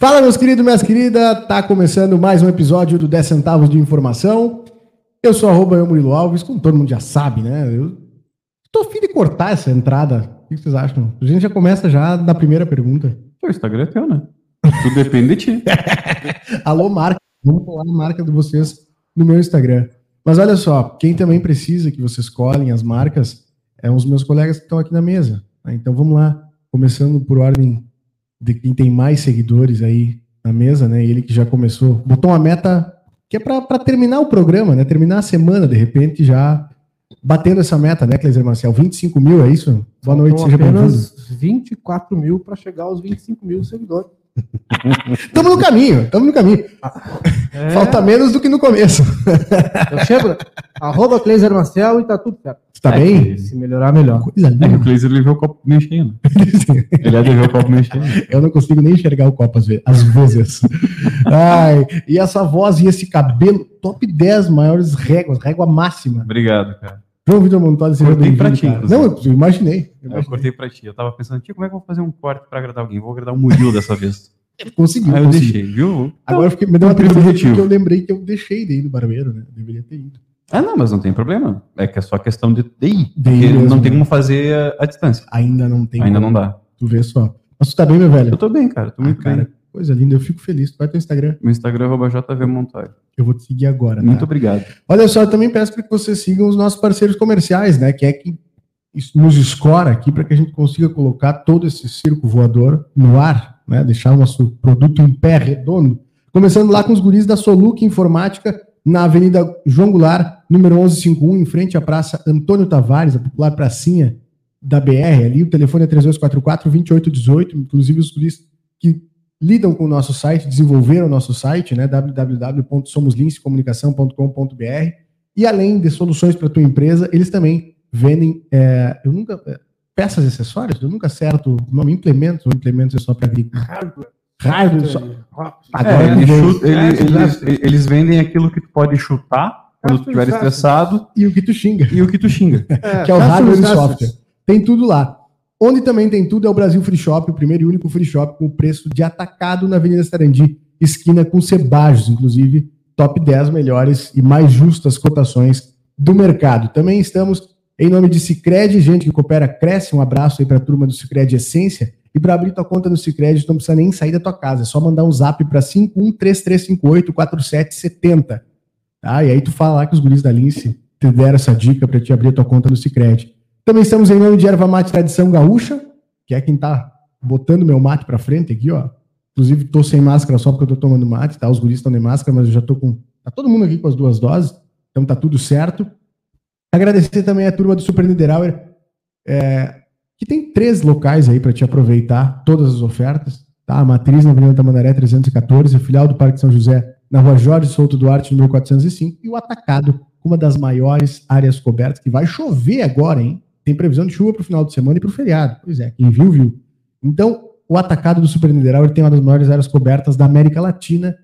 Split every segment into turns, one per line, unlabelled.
Fala, meus queridos, minhas queridas. Tá começando mais um episódio do 10 Centavos de Informação. Eu sou arroba eu, Murilo Alves, como todo mundo já sabe, né? Eu tô afim de cortar essa entrada. O que vocês acham? A gente já começa já na primeira pergunta.
O Instagram é teu, né? Tudo depende de ti.
Alô, marca. Vamos colar a marca de vocês no meu Instagram. Mas olha só, quem também precisa que vocês colhem as marcas é os meus colegas que estão aqui na mesa. né? Então vamos lá, começando por ordem de quem tem mais seguidores aí na mesa, né? Ele que já começou, botou uma meta que é para terminar o programa, né? Terminar a semana, de repente, já batendo essa meta, né, Cleiser Marcel? 25 mil, é isso? Boa noite,
Faltam
seja bem-vindo.
apenas 24 mil para chegar aos 25 mil seguidores.
Estamos no caminho, estamos no caminho.
É,
Falta menos do que no começo.
Eu chego, arroba Cleiser Marcel e tá tudo certo.
Você tá
É
bem?
Se melhorar, melhor.
Coisa
É que o
linda.
Cleiser ele vê o copo meio cheio, né? Ele é de ver o copo meio cheio.
Eu não consigo nem enxergar o copo às ve- às vezes. Ai, e essa voz e esse cabelo, top 10 maiores réguas, régua máxima.
Obrigado, cara.
João Vitor Montoli, seja
Cortei
bem-vindo,
pra ti,
cara. Não, eu imaginei. Eu
Eu
imaginei.
cortei pra ti. Eu tava pensando, tio, como é que eu vou fazer um corte pra agradar alguém? Vou agradar o Murilo dessa vez.
Conseguiu,
Aí eu
conseguiu.
deixei, viu?
Agora eu fiquei, me deu uma tristeza porque eu lembrei que eu deixei de ir no barbeiro, né? Eu deveria ter ido.
Ah, não, mas não tem problema. É que é só questão de, de ir.
De ir mesmo,
não tem
né?
como fazer a, a distância.
Ainda não tem.
Ainda
como.
não dá.
Tu vê só. Mas tu tá bem, meu velho?
Eu tô bem, cara. Tô
Ah,
muito
cara,
bem.
Coisa linda. Eu fico feliz. Tu vai teu Instagram.
Meu Instagram é jvmontoya.
Eu vou te seguir agora, tá?
Muito obrigado.
Olha só, eu também peço para que vocês sigam os nossos parceiros comerciais, né? Que é que nos escora aqui para que a gente consiga colocar todo esse circo voador no ar, né? Deixar o nosso produto em pé redondo. Começando lá com os guris da Soluc Informática, na Avenida João Goulart, número 1151, em frente à Praça Antônio Tavares, a popular pracinha da BR. Ali o telefone é 3244-2818. Inclusive, os guris que lidam com o nosso site, desenvolveram o nosso site, né? www.somoslincecomunicação.com.br. E além de soluções para tua empresa, eles também vendem. é, eu nunca. é, peças e acessórios? Eu nunca acerto o nome implementos ou implementos é só para agricultura. Hardware. só- Agora
É, eles, eles, eles vendem aquilo que tu pode chutar quando tu estiver estressado
E o que tu xinga.
e o que tu xinga.
que é o hardware e software. Tem tudo lá. Onde também tem tudo é o Brasil Free Shop, o primeiro e único free shop com preço de atacado na Avenida Sarandi, esquina com Cebajos, inclusive top 10 melhores e mais justas cotações do mercado. Também estamos em nome de Cicred, gente que coopera, cresce. Um abraço aí para a turma do Cicred Essência. E para abrir tua conta no Cicred, tu não precisa nem sair da tua casa, é só mandar um zap para 5133584770. Tá? E aí tu fala lá que os guris da Lince te deram essa dica para te abrir tua conta no Cicred. Também estamos em nome de Erva Mate Tradição Gaúcha, que é quem tá botando meu mate para frente aqui, ó. Inclusive, tô sem máscara só porque eu tô tomando mate, tá? Os guris estão de máscara, mas eu já tô com. Tá todo mundo aqui com as duas doses, então tá tudo certo. Agradecer também a turma do Super Niederauer, é, que tem três locais aí para te aproveitar todas as ofertas, tá? A Matriz na Avenida Tamandaré 314, a filial do Parque São José na Rua Jorge Souto Duarte, número 405, e o Atacado, uma das maiores áreas cobertas, que vai chover agora, hein? Tem previsão de chuva para o final de semana e para o feriado. Pois é, quem viu, viu. Então, o Atacado do Super Mineral ele tem uma das maiores áreas cobertas da América Latina,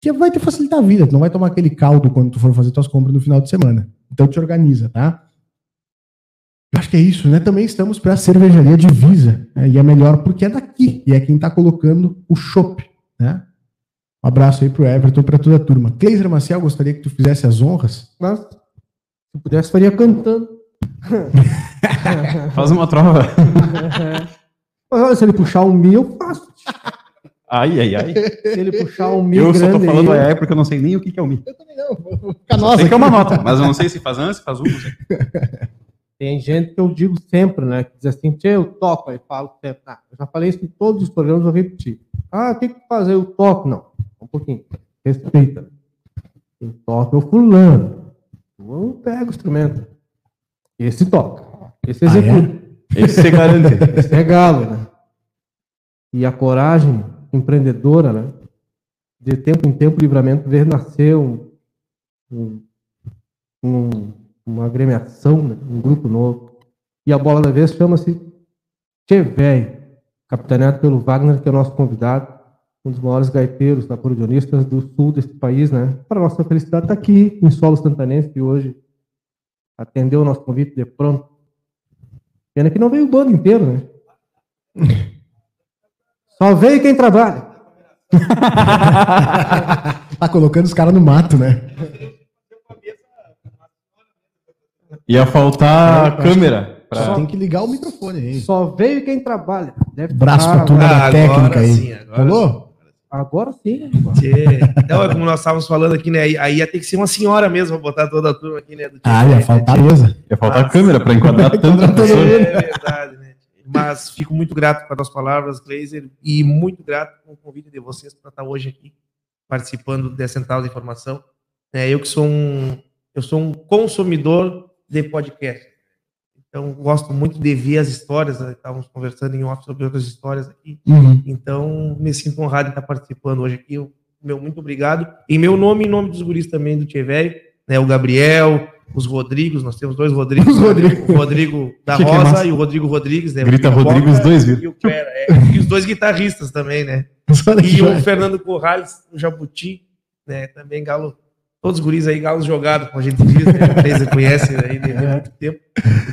que vai te facilitar a vida. Tu não vai tomar aquele caldo quando tu for fazer tuas compras no final de semana. Então, te organiza, tá? Eu acho que é isso, né? Também estamos para a cervejaria Divisa, né? e é melhor porque é daqui, e é quem está colocando o chopp, né? Um abraço aí pro Everton, para toda a turma. Cleiser Maciel, gostaria que tu fizesse as honras.
Mas, se pudesse, faria cantando.
Faz uma trova.
Mas olha, se ele puxar um mi, eu faço.
Ai, ai, ai.
Se ele puxar um mi
Eu só tô falando
aí,
ai, ai porque eu não sei nem o que que é o Mi.
Eu também não, vou ficar
Só sei que é uma nota, mas eu não sei se faz antes, se faz um, não sei.
tem gente que eu digo sempre, né? Que diz assim, tchê, eu toco, aí falo sempre. Ah, eu já falei isso em todos os programas, eu vou repetir. Ah, o que que faz? Eu toco. Não, um pouquinho. Respeita. Quem toca é o fulano. Eu não pego o instrumento. Esse toca. Esse
Ah, é?
executa.
Esse você garante.
Esse é galo, né? E a coragem empreendedora, né? De tempo em tempo, o livramento ver nascer um, um- um- uma agremiação, né? um grupo novo. E a bola da vez chama-se Tchê Véi, capitaneado pelo Wagner, que é o nosso convidado, um dos maiores gaiteiros, acordeonistas do sul desse país, né? Para nossa felicidade, está aqui em solo santanense, que hoje atendeu o nosso convite de pronto. Pena que não veio o bando inteiro, né? Só veio quem trabalha.
tá colocando os caras no mato, né?
Ia faltar
É, acho
câmera.
Só
Pra...
tem que ligar o microfone aí.
Só veio quem trabalha. Deve
Braço pra turma da técnica
agora
aí.
sim, agora
Rolou?
Agora sim.
Tchê. Não, é como nós estávamos falando aqui, né? Aí, ia ter que ser uma senhora mesmo pra botar toda a turma aqui, né? do
Ah, ia
né,
faltar
Tchê?
mesa.
Ia faltar
Mas-
câmera pra enquadrar tanta pessoa.
É verdade, né? Mas fico muito grato pelas palavras, Glazer, e muito grato com o convite de vocês para estar hoje aqui participando da Central de Informação. É, eu que sou um, eu sou um consumidor de podcast. Então, gosto muito de ver as histórias. né? Estávamos conversando em off sobre outras histórias aqui.
Uhum.
Então, me sinto honrado em estar participando hoje aqui. Eu- Meu muito obrigado. Em meu nome e em nome dos guris também do Tchê Velho, né? O Gabriel, os Rodrigos, nós temos dois Rodrigos.
Os Rodrigos.
O Rodrigo da
é
Rosa
massa?
e o Rodrigo Rodrigues, né?
Grita Rodrigo, os dois, viu?
E, o Pera, é, e os dois guitarristas também, né? E o. Fernando Corrales, o Jabuti, né? Também galo, todos os guris aí, galos jogados, como a gente diz, né? Vocês conhecem aí de muito tempo.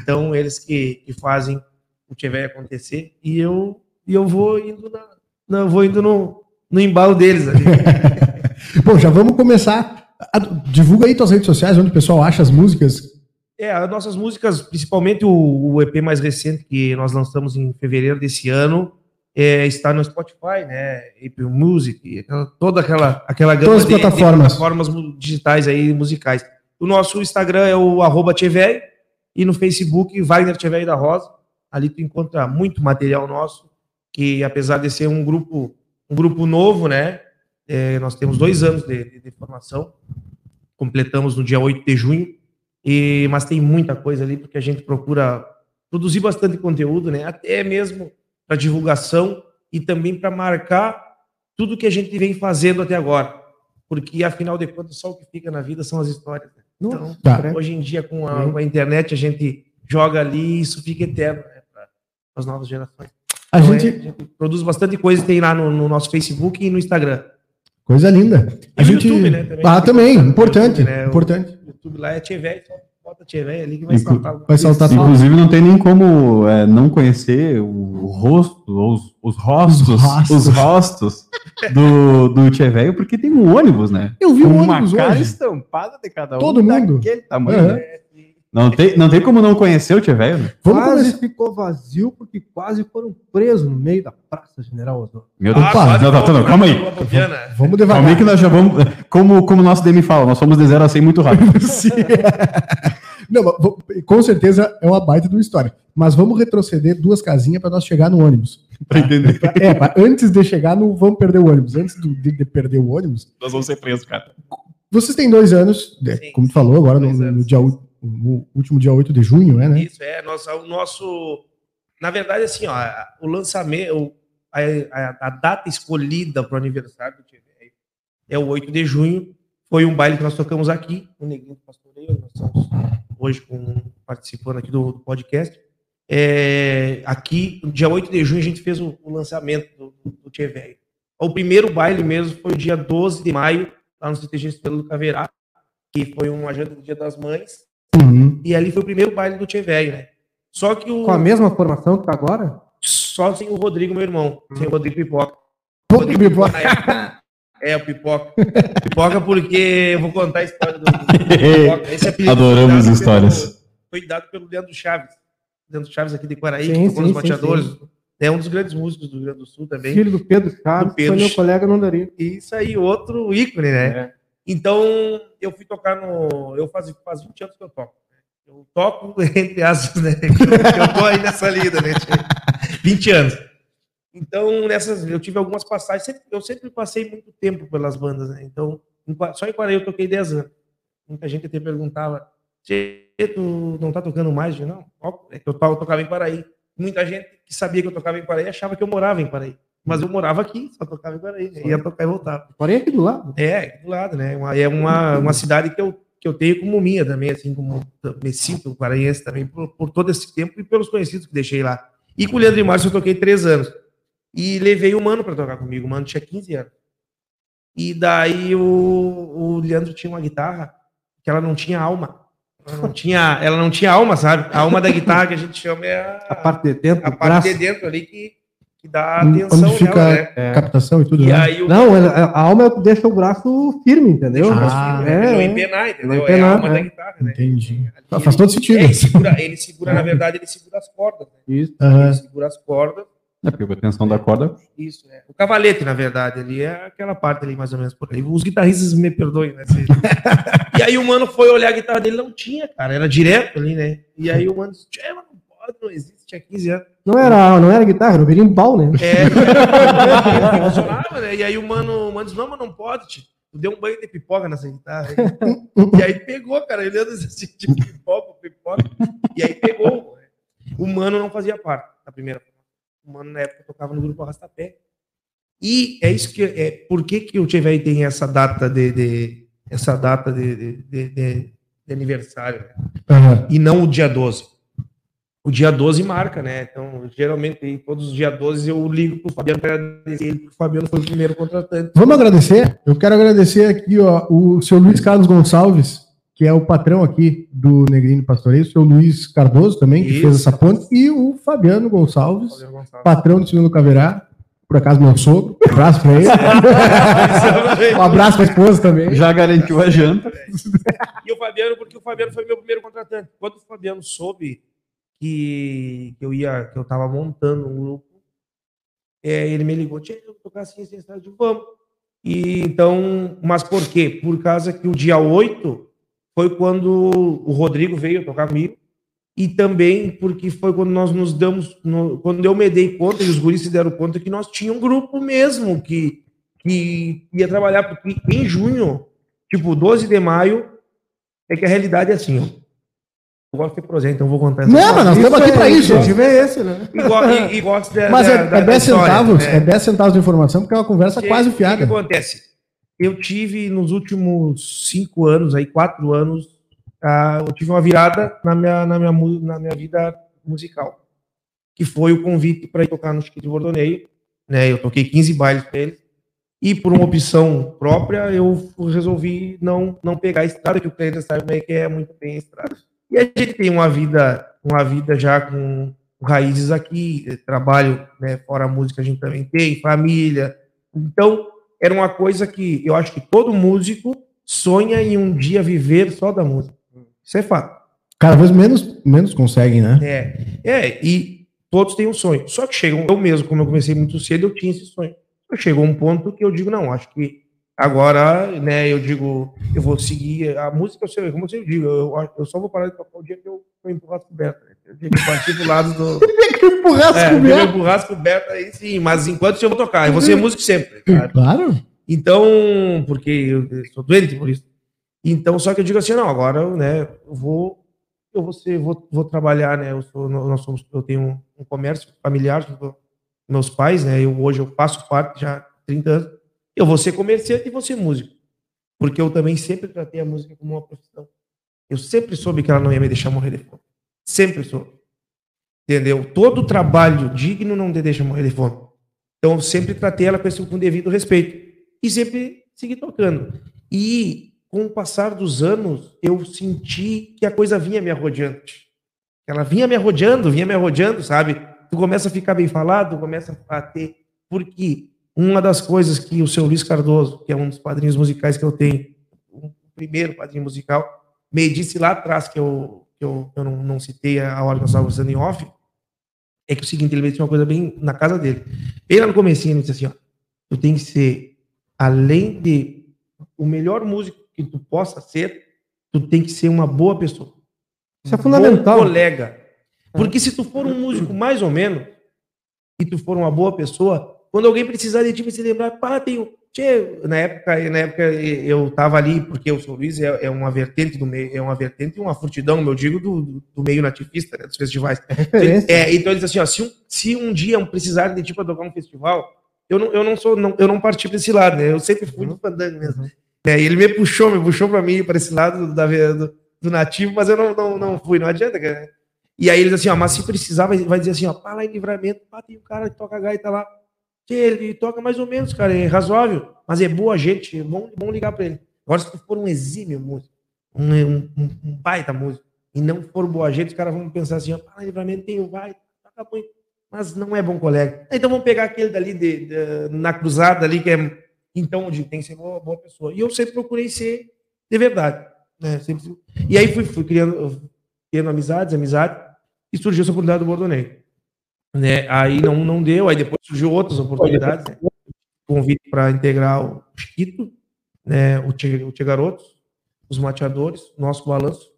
Então, eles que, que fazem o tiver acontecer. E eu, e eu vou indo na, na- vou indo no, no embalo deles ali.
Bom, já vamos começar. A- Divulga aí tuas redes sociais, onde o pessoal acha as músicas.
É, as nossas músicas, principalmente o, o EP mais recente que nós lançamos em fevereiro desse ano, é, está no Spotify, né? Apple Music, aquela- toda aquela, aquela gama
Todas as
de- de
plataformas.
plataformas mu- digitais aí, musicais. O nosso Instagram é o arroba Tchevei, e no Facebook, Wagner Tchevei da Rosa. Ali tu encontra muito material nosso, que apesar de ser um grupo, um grupo novo, né? é, nós temos dois anos de, de- de formação, completamos no dia 8 de junho, e, mas tem muita coisa ali, porque a gente procura produzir bastante conteúdo, né? Até mesmo para divulgação e também para marcar tudo que a gente vem fazendo até agora. Porque, afinal de contas, só o que fica na vida são as histórias. né? Então,
Tá.
hoje em dia, com a, com a internet, a gente joga ali e isso fica eterno né? para as novas gerações.
A
Então, é,
gente.
a gente produz bastante coisa, tem lá no, no nosso Facebook e no Instagram.
Coisa linda. A
E no
gente.
YouTube, né, também.
Ah, também. Importante.
YouTube, né, o-
Importante.
O YouTube lá é Tchevei, só bota ali que vai
Inclu-
saltar.
vai saltar tudo.
Inclusive, não tem nem como é, não conhecer o rosto, ou os, os rostos,
Os rostos.
os rostos do, do Tchê Velho, porque tem um ônibus, né?
Eu vi um
Com uma
ônibus
cara
hoje.
estampada de cada um.
Todo mundo.
Daquele tamanho, né? Não tem, não tem como não conhecer o Tchê Velho, né?
Vamos
quase ficou vazio porque quase foram presos no meio da Praça General Osório.
Meu Deus.
Opa,
não, não, não, não, calma aí.
Vamos
Calma
devagar.
aí que nós já vamos. Como, como o nosso DM fala, nós somos de 0 a 100 muito rápido.
Sim. Não, com certeza é uma baita de uma história. Mas vamos retroceder duas casinhas para nós chegar no ônibus.
pra entender.
É, pra- antes de chegar no vamos perder o ônibus. Antes do- de, de perder o ônibus,
Nós vamos ser presos, cara.
vocês têm dois anos, né,
Sim,
como tu falou agora, no, no dia, no último dia 8 de junho, é, né?
Isso, é. Nossa, o nosso. Na verdade, assim, ó, o lançamento, o- a, a- a data escolhida para o aniversário é o 8 de junho. Foi um baile que nós tocamos aqui, no Neguinho do Pastoreio. Nós estamos hoje com, participando aqui do, do podcast. É, aqui, no dia 8 de junho, a gente fez o, o lançamento do, do Tchê. O primeiro baile mesmo foi o dia 12 de maio, lá no CTG Estrela do Caverá, que foi uma janta do Dia das Mães.
Uhum.
E ali foi o primeiro baile do Tchê Velho, né? Só que o.
Com a mesma formação que tá agora?
Só sem o Rodrigo, meu irmão. Sem o Rodrigo Pipoca. Rodrigo
que pipoca.
É, o Pipoca. Pipoca porque eu vou contar a história do, do Pipoca. Esse apelido
Adoramos histórias.
pelo- foi dado pelo Leandro Chaves. Leandro Chaves aqui de Quaraí,
Sim,
que tocou nos
sim, sim,
bateadores. É um dos grandes músicos do Rio Grande do Sul também.
Filho do Pedro Chaves,
Do Pedro
foi meu colega daria.
E isso aí, outro ícone, né?
É.
Então, eu fui tocar no. Eu faz, faz 20 anos que eu toco. Eu toco, entre aspas, né? Que eu tô aí nessa lida, né? 20 anos. Então, nessas, eu tive algumas passagens. sempre- eu sempre passei muito tempo pelas bandas, né? Então, só em Quaraí eu toquei 10 anos. Muita gente até perguntava: "Tchê, tu não tá tocando mais? Eu, não, é eu, to- eu tocava em Quaraí. Muita gente que sabia que eu tocava em Quaraí achava que eu morava em Quaraí. Mas eu morava aqui, só tocava em Quaraí. né? Ia tocar e voltava.
Porém, aqui do lado.
É, aqui do lado, né? Uma- é uma, uma cidade que eu, que eu tenho como minha também, assim, como me sinto paraense também, por, por todo esse tempo e pelos conhecidos que deixei lá. E com o Leandro e Márcio eu toquei três anos. E levei o Mano para tocar comigo. O Mano tinha 15 anos. E daí o, o Leandro tinha uma guitarra que ela não tinha alma. Ela não tinha, ela não tinha alma, sabe? A alma da guitarra que a gente chama é a,
A parte de dentro,
a parte
braço.
de dentro ali que, que dá atenção
Onde fica
nela, né?
captação e tudo,
E
né?
aí o
Não, a alma é deixa o braço firme, entendeu?
Ah,
é, não
é,
empenar, entendeu?
Não
É a
empenar,
alma
é.
da guitarra, né?
Entendi.
Ali
Faz todo sentido.
É, ele segura, ele segura, na verdade, ele segura as cordas. Né?
isso.
Ele segura as cordas.
É porque a tensão da corda.
Isso, é. O cavalete, na verdade, ali é aquela parte ali, mais ou menos por aí. Os guitarristas me perdoem, né? se- e aí o mano foi olhar a guitarra dele, não tinha, cara, era direto ali, né? E aí o mano disse, "Tchê, mas não existe, tinha 15 anos.
Não era, não era guitarra, era o berimbau, né?
É, funcionava, né? E aí o mano, o mano disse, não, mas não pode, tio. Tu deu um banho de pipoca nessa guitarra. aí." e aí pegou, cara, ele anda assim, de pipoca, pipoca. E aí pegou. né? O mano não fazia parte da primeira. O mano na época tocava no grupo Arrastapé. E é isso que é. Por que, que o Tchevei tem essa data de, de- essa data de, de, de- de- aniversário? né?
Aham.
e não o dia 12. O dia 12 marca, né? Então, geralmente, em todos os dias 12 eu ligo pro Fabiano para agradecer ele, porque o Fabiano foi o primeiro contratante.
Vamos agradecer? Eu quero agradecer aqui ó, o seu Luiz Carlos Gonçalves, que é o patrão aqui do Negrino Pastoreio, o seu Luiz Cardoso também, que
Isso.
fez essa ponte, e o Fabiano Gonçalves,
Fabiano Gonçalves.
patrão do Segundo Caverá, por acaso meu sogro, um abraço pra ele. um abraço pra esposa também.
Já garantiu a janta.
E o Fabiano, porque o Fabiano foi meu primeiro contratante. Quando o Fabiano soube que, eu ia, que eu tava montando um grupo, é, ele me ligou, tinha que tocar assim, assim, assim, eu digo, vamos. E então, mas por quê? Por causa que o dia 8 foi quando o Rodrigo veio tocar comigo. E também porque foi quando nós nos damos, no- quando eu me dei conta e os guris se deram conta que nós tínhamos um grupo mesmo que, que ia trabalhar, porque em junho, tipo 12 de maio, é que a realidade é assim, ó. Eu gosto de projeto, então vou contar essa
Não, mas nós estamos aqui pra isso.
O objetivo é esse, né?
E, go- e- gosto da,
Mas é,
da-
é
da
10
história,
centavos,
né?
é 10 centavos de informação, porque é uma conversa quase
O que,
fiada.
acontece? Eu tive nos últimos cinco anos, aí quatro anos, ah, eu tive uma virada na minha, na minha, na minha vida musical, que foi o convite para ir tocar no Chiquito Bordoneio. Né? Eu toquei 15 bailes para eles. E por uma opção própria, eu resolvi não, não pegar a estrada, que o cliente sabe como é que é muito bem a estrada. E a gente tem uma vida, uma vida já com raízes aqui, trabalho né, fora a música a gente também tem, família. Então, era uma coisa que eu acho que todo músico sonha em um dia viver só da música. Isso é fato.
Cada vez menos, menos conseguem, né?
É, é, e todos têm um sonho. Só que chega, um- eu mesmo, como eu comecei muito cedo, eu tinha esse sonho. Só Chegou um ponto que eu digo, não, acho que agora, né, eu digo, eu vou seguir a música, eu sei, como eu digo, eu, eu só vou parar de tocar o dia que eu, eu empurrar as cobertas. né? O dia que eu partir pro lado do.
Empurrar
É, o dia que eu empurrar as cobertas aí sim, mas enquanto isso eu vou tocar, eu vou ser músico sempre. cara.
Claro.
Então, porque eu eu sou doente por isso. Então, só que eu digo assim, não, agora, né, eu vou, eu vou ser, vou, vou trabalhar, né, eu sou, nós somos, eu tenho um comércio familiar, com meus pais, né, eu hoje eu faço parte já há 30 anos, eu vou ser comerciante e vou ser músico, porque eu também sempre tratei a música como uma profissão. Eu sempre soube que ela não ia me deixar morrer de fome. Sempre soube. Entendeu? Todo trabalho digno não te deixa morrer de fome. Então, eu sempre tratei ela com esse com devido respeito. E sempre segui tocando. E, com o passar dos anos, eu senti que a coisa vinha me arrodeando. Ela vinha me arrodeando, vinha me arrodeando, sabe? Tu começa a ficar bem falado, começa a ter. Porque uma das coisas que o seu Luiz Cardoso, que é um dos padrinhos musicais que eu tenho, o primeiro padrinho musical, me disse lá atrás, que eu, que eu, eu não, não citei a hora que nós estávamos em off, é que o seguinte, ele me disse uma coisa bem na casa dele. Bem lá no comecinho, ele disse assim, ó, tu tem que ser, além de o melhor músico que tu possa ser, tu tem que ser uma boa pessoa.
Isso é
Um
fundamental.
Bom colega. Porque se tu for um músico mais ou menos, e tu for uma boa pessoa, quando alguém precisar de ti, se lembrar, pá, tem um... Tchê, na época, na época eu tava ali, porque o São Luís é, é uma vertente do meio, é uma vertente e uma furtidão, eu digo, do, do- meio nativista, né, dos festivais.
Referência.
É, então ele diz assim, ó, se um, se um dia um precisar de ti para tocar um festival, eu não, eu não sou, não, eu não parti para esse lado, né? Eu sempre fui do fandango mesmo. É, e ele me puxou, me puxou para mim, para esse lado da, do, do nativo, mas eu não, não, não fui, não adianta, cara. E aí ele diz assim, ó, mas se precisar, vai, vai dizer assim, ó, pá, lá em livramento, pá, tem um cara que toca gaita lá. Ele toca mais ou menos, cara, é razoável, mas é boa gente, é bom, bom ligar para ele. Agora, se tu for um exímio músico, um, um, um, um baita músico, e não for boa gente, os caras vão pensar assim, em livramento tem o vai, toca muito. mas não é bom colega. Então vamos pegar aquele dali de, de- na cruzada ali, que é. Então, onde tem que ser uma boa pessoa. E eu sempre procurei ser de verdade. Né? Sempre- e aí fui, fui criando, criando amizades, amizade, e surgiu essa oportunidade do Bordoneio. Né? Aí não, não deu, aí depois surgiu outras oportunidades. Né? Convite para integrar o Chiquito, né? o, Tchê Garotos, os Mateadores, nosso balanço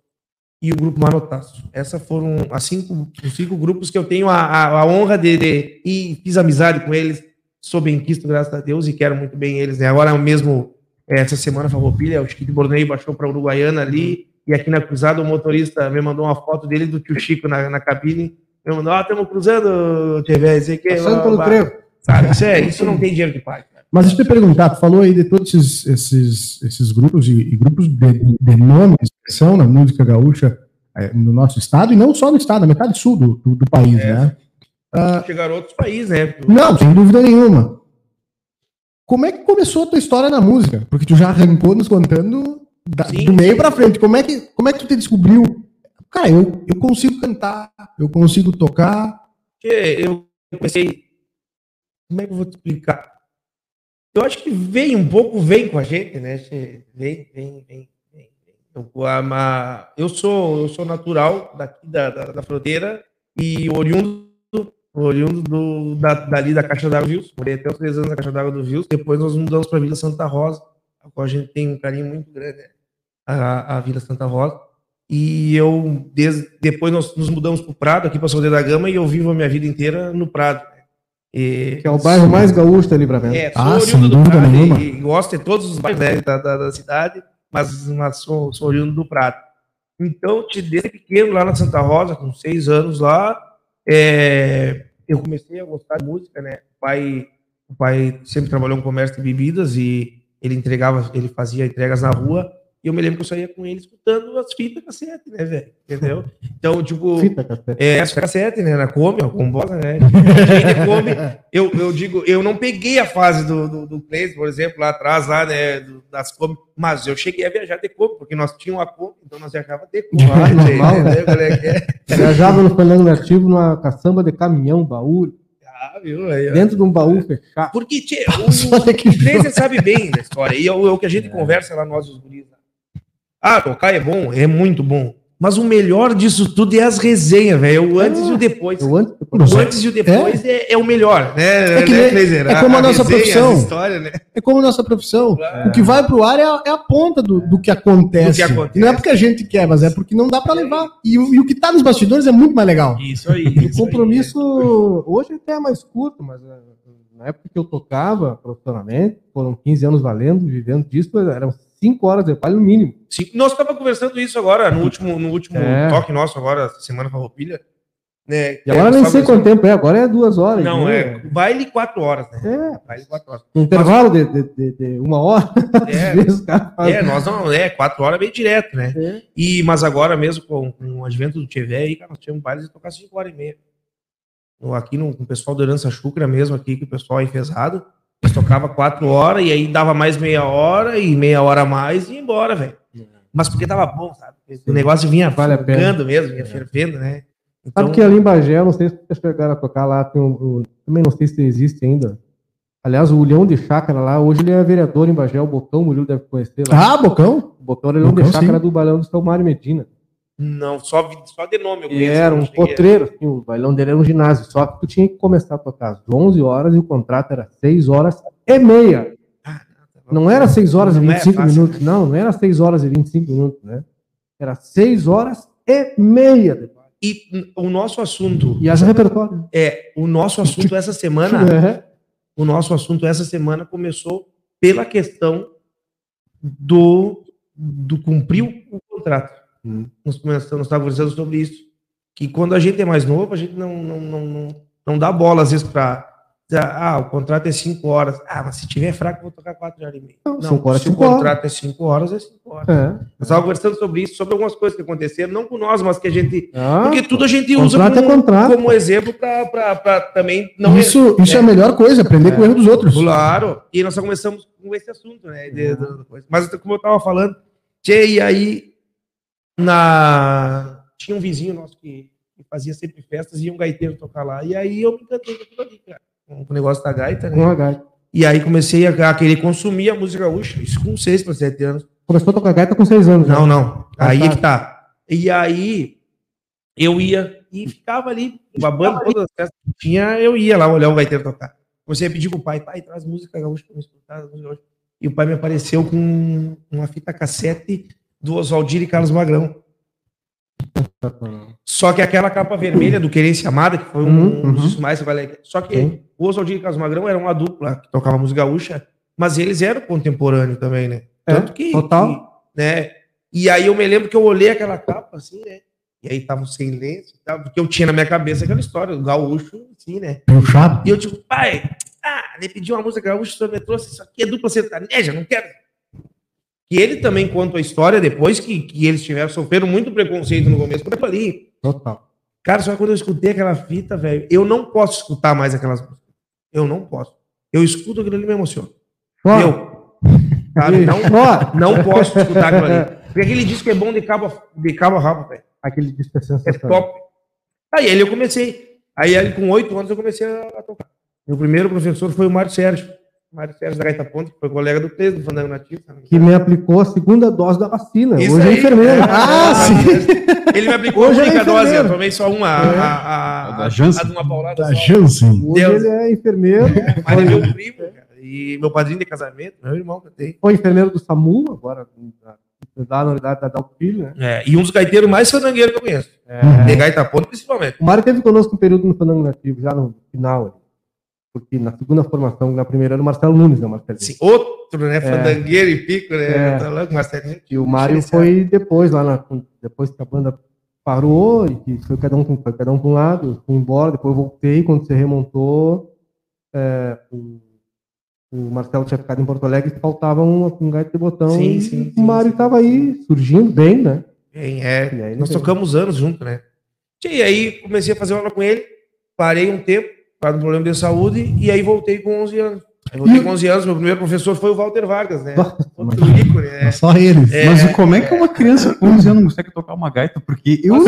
e o grupo Manotaço. Essas foram as cinco, os cinco grupos que eu tenho a, a, a honra de, de- E fiz amizade com eles, sou benquisto, graças a Deus, e quero muito bem eles. Né? Agora mesmo, eh, essa semana, Farroupilha, o Chiquito Bornei baixou para Uruguaiana ali, e aqui na cruzada o motorista me mandou uma foto dele do tio Chico na, na cabine. Me mandou, ó, estamos cruzando, TV, sei que.
Passando pelo trevo.
Sabe, isso, é, isso não tem dinheiro que pague. cara.
Mas deixa eu te perguntar, tu falou aí de todos esses, esses, esses grupos e, e grupos de, de nome, de expressão na música gaúcha eh, no nosso estado, e não só no estado, na metade sul do, do, do país,
É.
né?
Chegaram outros países, né?
Não, sem dúvida nenhuma. Como é que começou a tua história na música? Porque tu já arrancou nos contando da-
Sim,
do meio
sim.
pra frente. Como é que, como é que tu te descobriu? Cara, eu, eu consigo cantar, eu consigo tocar.
Eu pensei, como é que eu vou te explicar? Eu acho que vem um pouco, vem com a gente, né? Vem, vem, vem. vem, eu sou, eu sou natural daqui da, da, da fronteira e oriundo, oriundo do, da, dali da Caixa d'Água do Vils. Morei até os três anos na Caixa d'Água do Vils. Depois nós mudamos para a Vila Santa Rosa, a qual a gente tem um carinho muito grande, né? a, a Vila Santa Rosa. E eu, desde, depois nós nos mudamos para o Prado, aqui para Soldeira da Gama, e eu vivo a minha vida inteira no Prado. E,
Que é o bairro mais gaúcho da Livramento.
é,
Ah, sem
do
dúvida
Prado
nenhuma.
e, e gosto de todos os bairros né, da, da, da cidade, mas, mas sou, sou oriundo do Prado. Então, te- desde pequeno, lá na Santa Rosa, com seis anos lá, é, eu comecei a gostar de música, né? O pai, o pai sempre trabalhou no comércio de bebidas e ele entregava, ele fazia entregas na rua, e eu me lembro que eu saía com ele escutando as fitas cassete, né, velho? Entendeu? Então, tipo,
Fita, café.
é, essa cassete, né? Na Kombi, ó, Combosa, né? Cheio de Kombi. Eu, eu digo, eu não peguei a fase do, do, do Cleis, por exemplo, lá atrás, lá, né? das Kombi, mas eu cheguei a viajar de Kombi, porque nós tínhamos a Kombi, então nós viajávamos de Kombi.
Ah,
né,
normal, né?
entendeu qual é é?
Viajava no Fernando Ativo numa caçamba de caminhão, baú,
Ah, viu? Aí,
dentro de um baú fechado.
Porque, tchê, o, o Cleis, você sabe bem da história, e é o, é o que a gente conversa lá, nós os guris. Ah, tocar é bom, é muito bom. Mas o melhor disso tudo é as resenhas, velho. O antes e o depois.
Antes,
O antes e o depois é, é o melhor, né?
É que
né,
é como a nossa
resenha,
profissão.
história, né?
É como nossa profissão.
Claro.
O que vai pro ar é a, é a ponta do, do que acontece.
Do que acontece.
Não é porque a gente quer, mas é porque não dá pra levar. E, o- e o que tá nos bastidores é muito mais legal.
Isso aí.
O compromisso hoje até é mais curto, mas eh, na época que eu tocava profissionalmente, foram 15 anos valendo, vivendo disso, eram 5 horas de trabalho no mínimo.
Sim, nós estávamos conversando isso agora, no último, no último
É.
toque nosso, agora, semana com a roupilha. Né?
E agora
É,
nem sei
nós-
quanto tempo é, agora é duas horas.
Não,
né?
é baile quatro horas, né?
É,
Baile quatro horas.
um intervalo de, de, de- de uma hora,
É,
vezes
é, nós não, é, quatro horas bem direto, né?
É.
E, mas agora mesmo, com, com o advento do TV aí, cara, nós tínhamos bailes de tocar cinco horas e meia. Aqui no, com o pessoal da Herança Chucra mesmo, aqui, que o pessoal é enfesado, nós tocava quatro horas e aí dava mais meia hora e meia hora a mais e ia embora, velho. Mas porque tava bom, sabe? O negócio vinha
Vale a pena.
ficando mesmo, vinha fervendo, né? Então,
Sabe que ali em Bagé, não sei se vocês chegaram a tocar lá, tem um, um- também não sei se existe ainda. Aliás, o Leão de Chácara lá, hoje ele é vereador em Bagé, o Bocão, o Murilo deve conhecer lá.
Ah, Bocão?
O Bocão era Leão de Chácara
sim.
do Balão do seu Mário Medina.
Não, só, só de nome eu conheço,
era um potreiro, assim, o bailão dele era um ginásio, só que tu tinha que começar a tocar às 11 horas e o contrato era 6 horas e meia. Não era 6 horas e
Não é
25
fácil,
minutos, não, não era 6 horas e 25 minutos, né? Era 6 horas e meia.
E o nosso assunto
E haja repertório.
é o nosso assunto essa semana.
É.
o nosso assunto essa semana começou pela questão do, do cumprir o contrato.
Hum.
Nós começamos, nós estávamos conversando sobre isso. Que quando a gente é mais novo, a gente não, não, não, não, não dá bola, às vezes, para. Ah, o contrato é cinco horas. Ah, mas se tiver fraco, vou tocar quatro horas e meia.
Não,
Não,
horas,
se o
cinco horas.
contrato é cinco horas, é cinco horas.
É.
Nós estávamos conversando sobre isso, sobre algumas coisas que aconteceram, não com nós, mas que a gente.
Ah,
Porque tudo a gente usa
contrato é
como,
contrato.
como exemplo para também não
isso isso é. a melhor coisa, aprender com o erro dos outros.
Claro. E nós só começamos com esse assunto, né? de-. Mas como eu tava falando, tchê, e aí na... tinha um vizinho nosso que e fazia sempre festas e um gaiteiro tocar lá. E aí eu me encantei com aquilo ali, cara. Com o negócio da gaita,
Com
né?
a gaita.
E aí comecei a, a querer consumir a música gaúcha, isso com 6 para 7 anos.
Começou a tocar gaita com seis anos. né?
Não, não.
Ah,
Aí
tá.
que tá. E aí eu ia e ficava ali, babando todas as festas que tinha, eu ia lá olhar o gaiteiro tocar. Comecei a pedir pro pai, pai, traz música gaúcha pra me escutar. E o pai me apareceu com uma fita cassete do Oswaldir e Carlos Magrão. Só que aquela capa vermelha do Querência Amada, que foi um
Uhum,
dos mais vale- Só que
Sim.
o Oswaldir e Carlos Magrão eram uma dupla que tocava música gaúcha, mas eles eram contemporâneos também, né?
É,
Tanto que,
total.
que, né? E aí eu me lembro que eu olhei aquela capa assim, né? E aí tava sem lenço e tal, porque eu tinha na minha cabeça aquela história, do gaúcho, assim, né?
Puxado.
E eu tipo, pai, ah, ele pediu uma música gaúcha, o senhor me trouxe, isso aqui é dupla sertaneja, não quero. E ele também conta a história depois que, que eles tiveram, sofreram muito preconceito no começo. Eu falei,
Total.
Cara, só que quando eu escutei aquela fita, velho, eu não posso escutar mais aquelas. Eu não posso. Eu escuto aquilo ali e me emociono.
Chora.
Eu.
Ih,
não, não posso escutar aquilo ali. Porque aquele disco é bom de cabo, a- de cabo a rabo, velho.
Aquele disco é
É
sensacional.
top. Aí, aí eu comecei. Aí, com oito anos eu comecei a tocar. Meu primeiro professor foi o Mário Sérgio. Mário Sérgio da Gaita Ponte, que foi colega do Cleso, do Fandango Nativo. sabe?
Que me aplicou a segunda dose da vacina.
Isso
Hoje é
aí.
enfermeiro.
Ah, sim.
Ele me aplicou
Hoje
a
é
única dose, eu
enfermeiro.
tomei só uma. A, a, a,
A da Janssen.
a de uma paulada
Da
só.
Jansen.
Hoje
Deus.
ele é enfermeiro.
Mas é meu primo, cara. E meu padrinho de casamento, meu irmão que eu tenho.
Foi enfermeiro do SAMU, agora da anuidade da Dalco Filho, né?
É, e um dos gaiteiros mais fandangueiros que eu conheço.
É.
De gaita ponto, principalmente.
O Mário teve conosco um período no Fandango Nativo, já no final. Porque na segunda formação, na primeira era o Marcelo Nunes, né, Marcelo?
Assim, outro, né? Fandangueiro e pico, né?
É.
Tá louco, Marcelinho.
E o Mário foi depois, lá na, depois que a banda parou, e que foi cada um, com- foi cada um para um lado, eu fui embora, depois voltei, quando você remontou, é, o, o Marcelo tinha ficado em Porto Alegre faltava um, um gaito de botão.
Sim,
e
sim,
O
sim,
Mário
sim.
estava aí, surgindo bem, né?
Bem, é. Nós tocamos anos junto, né? E aí comecei a fazer aula com ele, parei um tempo, por do problema de saúde, e aí voltei com 11 anos. Aí voltei com 11 anos, meu primeiro professor foi o Walter Vargas, né? Outro ícone, né?
Só eles.
É,
Mas como é que uma criança com 11 anos não consegue tocar uma gaita? Porque eu, eu,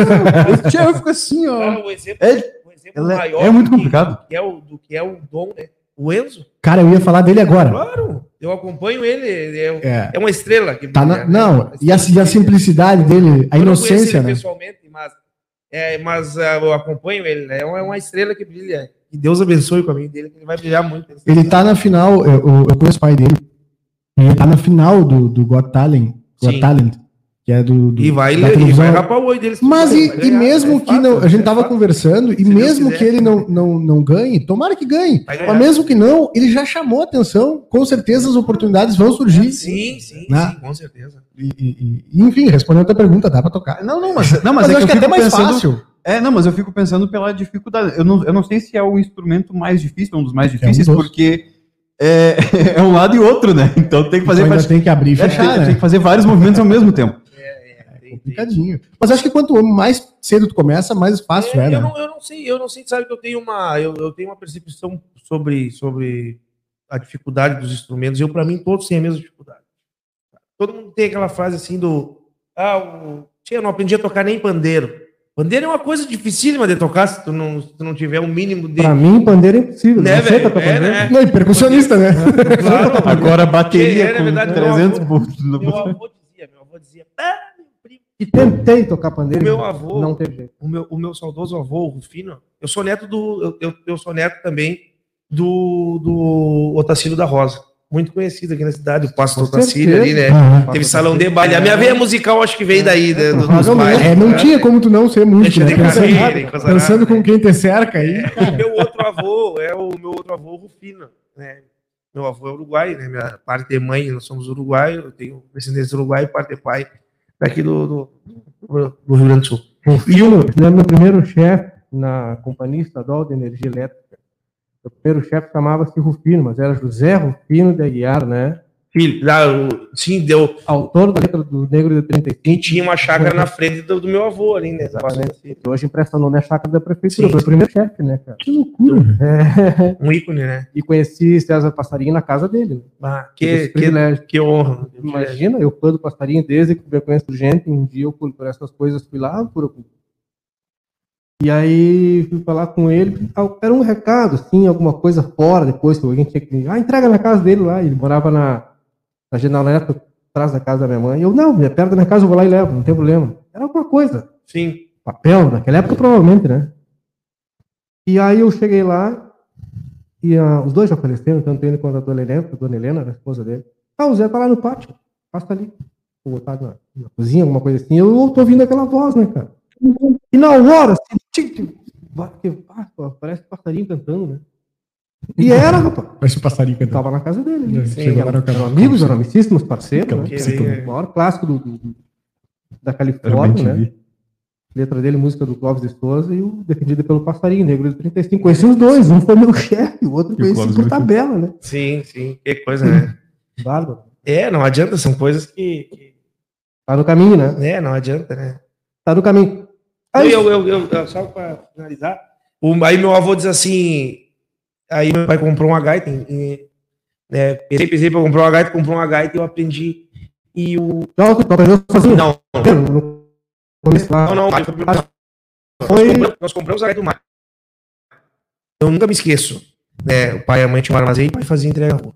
eu fico assim, ó.
Cara, o exemplo,
É-
o exemplo
é-
maior
é muito
do que-
complicado.
do que é o, do que é o dom, né? O Enzo,
Cara, eu ia falar dele agora.
claro, eu acompanho ele, ele é,
É.
é uma estrela. Que
Tá na-
brilha, né?
não, e a, e a simplicidade dele, a
Eu
inocência,
ele
né?
pessoalmente, mas, é, mas ah, eu acompanho ele, né? é é uma estrela que brilha. Que Deus abençoe o caminho dele, que ele vai brilhar muito.
Ele tá na final, eu, eu- conheço o pai dele. Ele tá na final do, do Got Talent, Got
Sim.
Talent, que é do, do
E vai,
da
e vai rapar o olho.
Mas e, e mesmo
é
que
fato,
não, a gente
é
tava conversando, e
Se
mesmo
quiser.
que ele não, não, não ganhe, tomara que ganhe. Mas mesmo que não, ele já chamou atenção, com certeza as oportunidades vão surgir.
Sim, sim,
Né?
sim, com certeza.
E, e- e- enfim, respondendo a tua pergunta, dá pra tocar.
Não, não, mas, não,
Mas,
mas, é
eu acho que é
eu
até
fico
mais
pensando-
fácil.
É, não, mas eu fico pensando pela dificuldade. Eu não, eu não sei se é o instrumento mais difícil, um dos mais difíceis,
dos.
porque é, é um lado e outro, né? Então tem que fazer,
Então tem que abrir e
é,
fechar,
tem,
né?
tem que fazer vários movimentos ao mesmo tempo.
Tem- tem-
Complicadinho. Mas acho que quanto mais cedo tu começa, mais fácil é,
É,
né?
eu, não, eu não sei, eu não sei, sabe que eu tenho uma, eu, eu tenho uma percepção sobre, sobre a dificuldade dos instrumentos. Eu, para mim, todos têm a mesma dificuldade. Todo mundo tem aquela frase assim do, ah, o, tia, eu não aprendi a tocar nem pandeiro. Pandeiro é uma coisa dificílima de tocar se tu não, se tu não tiver um mínimo de.
Pra mim, pandeiro é impossível.
Né,
Não
É,
pandeiro.
né?
Não, e percussionista, né?
Claro,
Agora a bateria
É, na
com
verdade, meu
300
avô-
volts no
meu avô dizia, meu avô dizia, ah, meu primo.
E tentei tocar pandeiro.
O meu avô-
Não teve jeito.
o meu, o meu saudoso avô, o Rufino, eu sou neto do. Eu, eu, eu sou neto também do, do Otacílio da Rosa. Muito conhecido aqui na cidade, o pastor
Com
Otacílio ali, né?
Aham.
Teve salão de baile. A minha veia musical acho que veio daí, né, do- dos.
É, não tinha como tu não ser músico,
Deixa
né?
de
Pensando, pensando com
né?
quem te cerca aí.
O meu outro avô é o meu outro avô, Rufino. Né? Meu avô é uruguai, né? Minha parte de mãe, nós somos uruguaios, eu tenho descendência uruguai, parte de pai daqui do, do, do Rio Grande do Sul.
Rufino, ele é meu primeiro chefe na companhia estadual de energia elétrica. O primeiro chefe chamava-se Rufino, mas era José Rufino de Aguiar, né?
Filho, sim, deu.
Autor da letra do Negro de 35.
Quem tinha uma chácara na frente do, do meu avô ali, né?
Exatamente. Hoje empresta nome à chácara da prefeitura.
Sim.
Foi o primeiro chefe, né, cara?
Que loucura.
É,
Um ícone, né?
e conheci César Passarinho na casa dele. Né?
Ah, que, que, que honra.
Imagina, eu fã do Passarinho desde que eu conheço gente. Um dia eu, por, por essas coisas, fui lá, por, E aí fui falar com ele, era um recado, assim, alguma coisa fora depois, que alguém tinha que. Ah, entrega na casa dele lá. Ele morava na, na General Neto, atrás da casa da minha mãe. Eu, não, é perto da minha casa, eu vou lá e levo, não tem problema. Era alguma coisa.
Sim.
Papel, naquela época provavelmente, né? E aí eu cheguei lá, e ah, os dois já faleceram, tanto ele quanto a dona Helena, a dona Helena, a esposa dele. Ah, o Zé tá lá no pátio, passa ali. Vou botar na, na cozinha, alguma coisa assim. Eu tô ouvindo aquela voz, né, cara? E na hora, assim, ah, parece passarinho cantando, né? E era, rapaz.
Parece um passarinho cantando.
tava na casa dele. né?
Chegou lá no
Eram
canal.
amigos, eram amicíssimos, parceiros, né?
Que-
O maior clássico do, do- da
Era
Califórnia, né?
TV.
Letra dele, música do Clóvis de Souza e o Defendido pelo Passarinho, Negro de 35. Conheci os dois, um foi meu chefe, o outro
o
conheci por tabela, né?
Sim, sim. Que coisa, né?
Bárbaro.
É, não adianta, são coisas que. que-
Tá no caminho, né?
né, não adianta, né?
Tá no caminho.
Não,
Aí,
eu, eu, eu, eu- só para finalizar, o- aí meu avô diz assim, aí meu pai comprou uma gaita, em- né, pensei, pensei para comprar uma gaita, comprou uma gaita e eu aprendi, e o...
já tu aprendeu sozinho?
Não,
começo lá.
não, não, aí foi pro-
Foi-
nós, compramos, a gaita do mar. Eu nunca me esqueço, né, o pai e a mãe tinham um armazém e o pai fazia entrega na rua.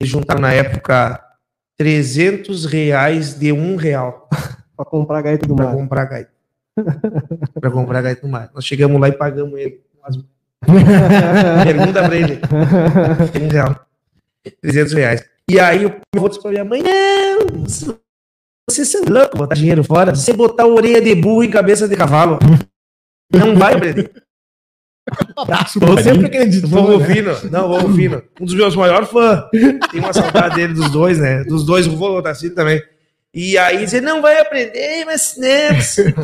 Eles juntaram na época 300 reais de um real.
Pra comprar a gaita do
para
mar.
comprar gaita. Para comprar no mar. Nós chegamos lá e pagamos ele. Pergunta pra ele. Um real. 300 reais. E aí eu vou dizer pra minha mãe, não, você é louco botar dinheiro fora. Você botar orelha de burro em cabeça de cavalo. Não vai aprender.
Abraço,
Eu sempre acredito. Vamos ouvindo. Não, vamos ouvindo. Um dos meus maiores fãs. Tem uma saudade dele dos dois, né? Dos dois, o Otacílio também. E aí você não vai aprender, mas né, você-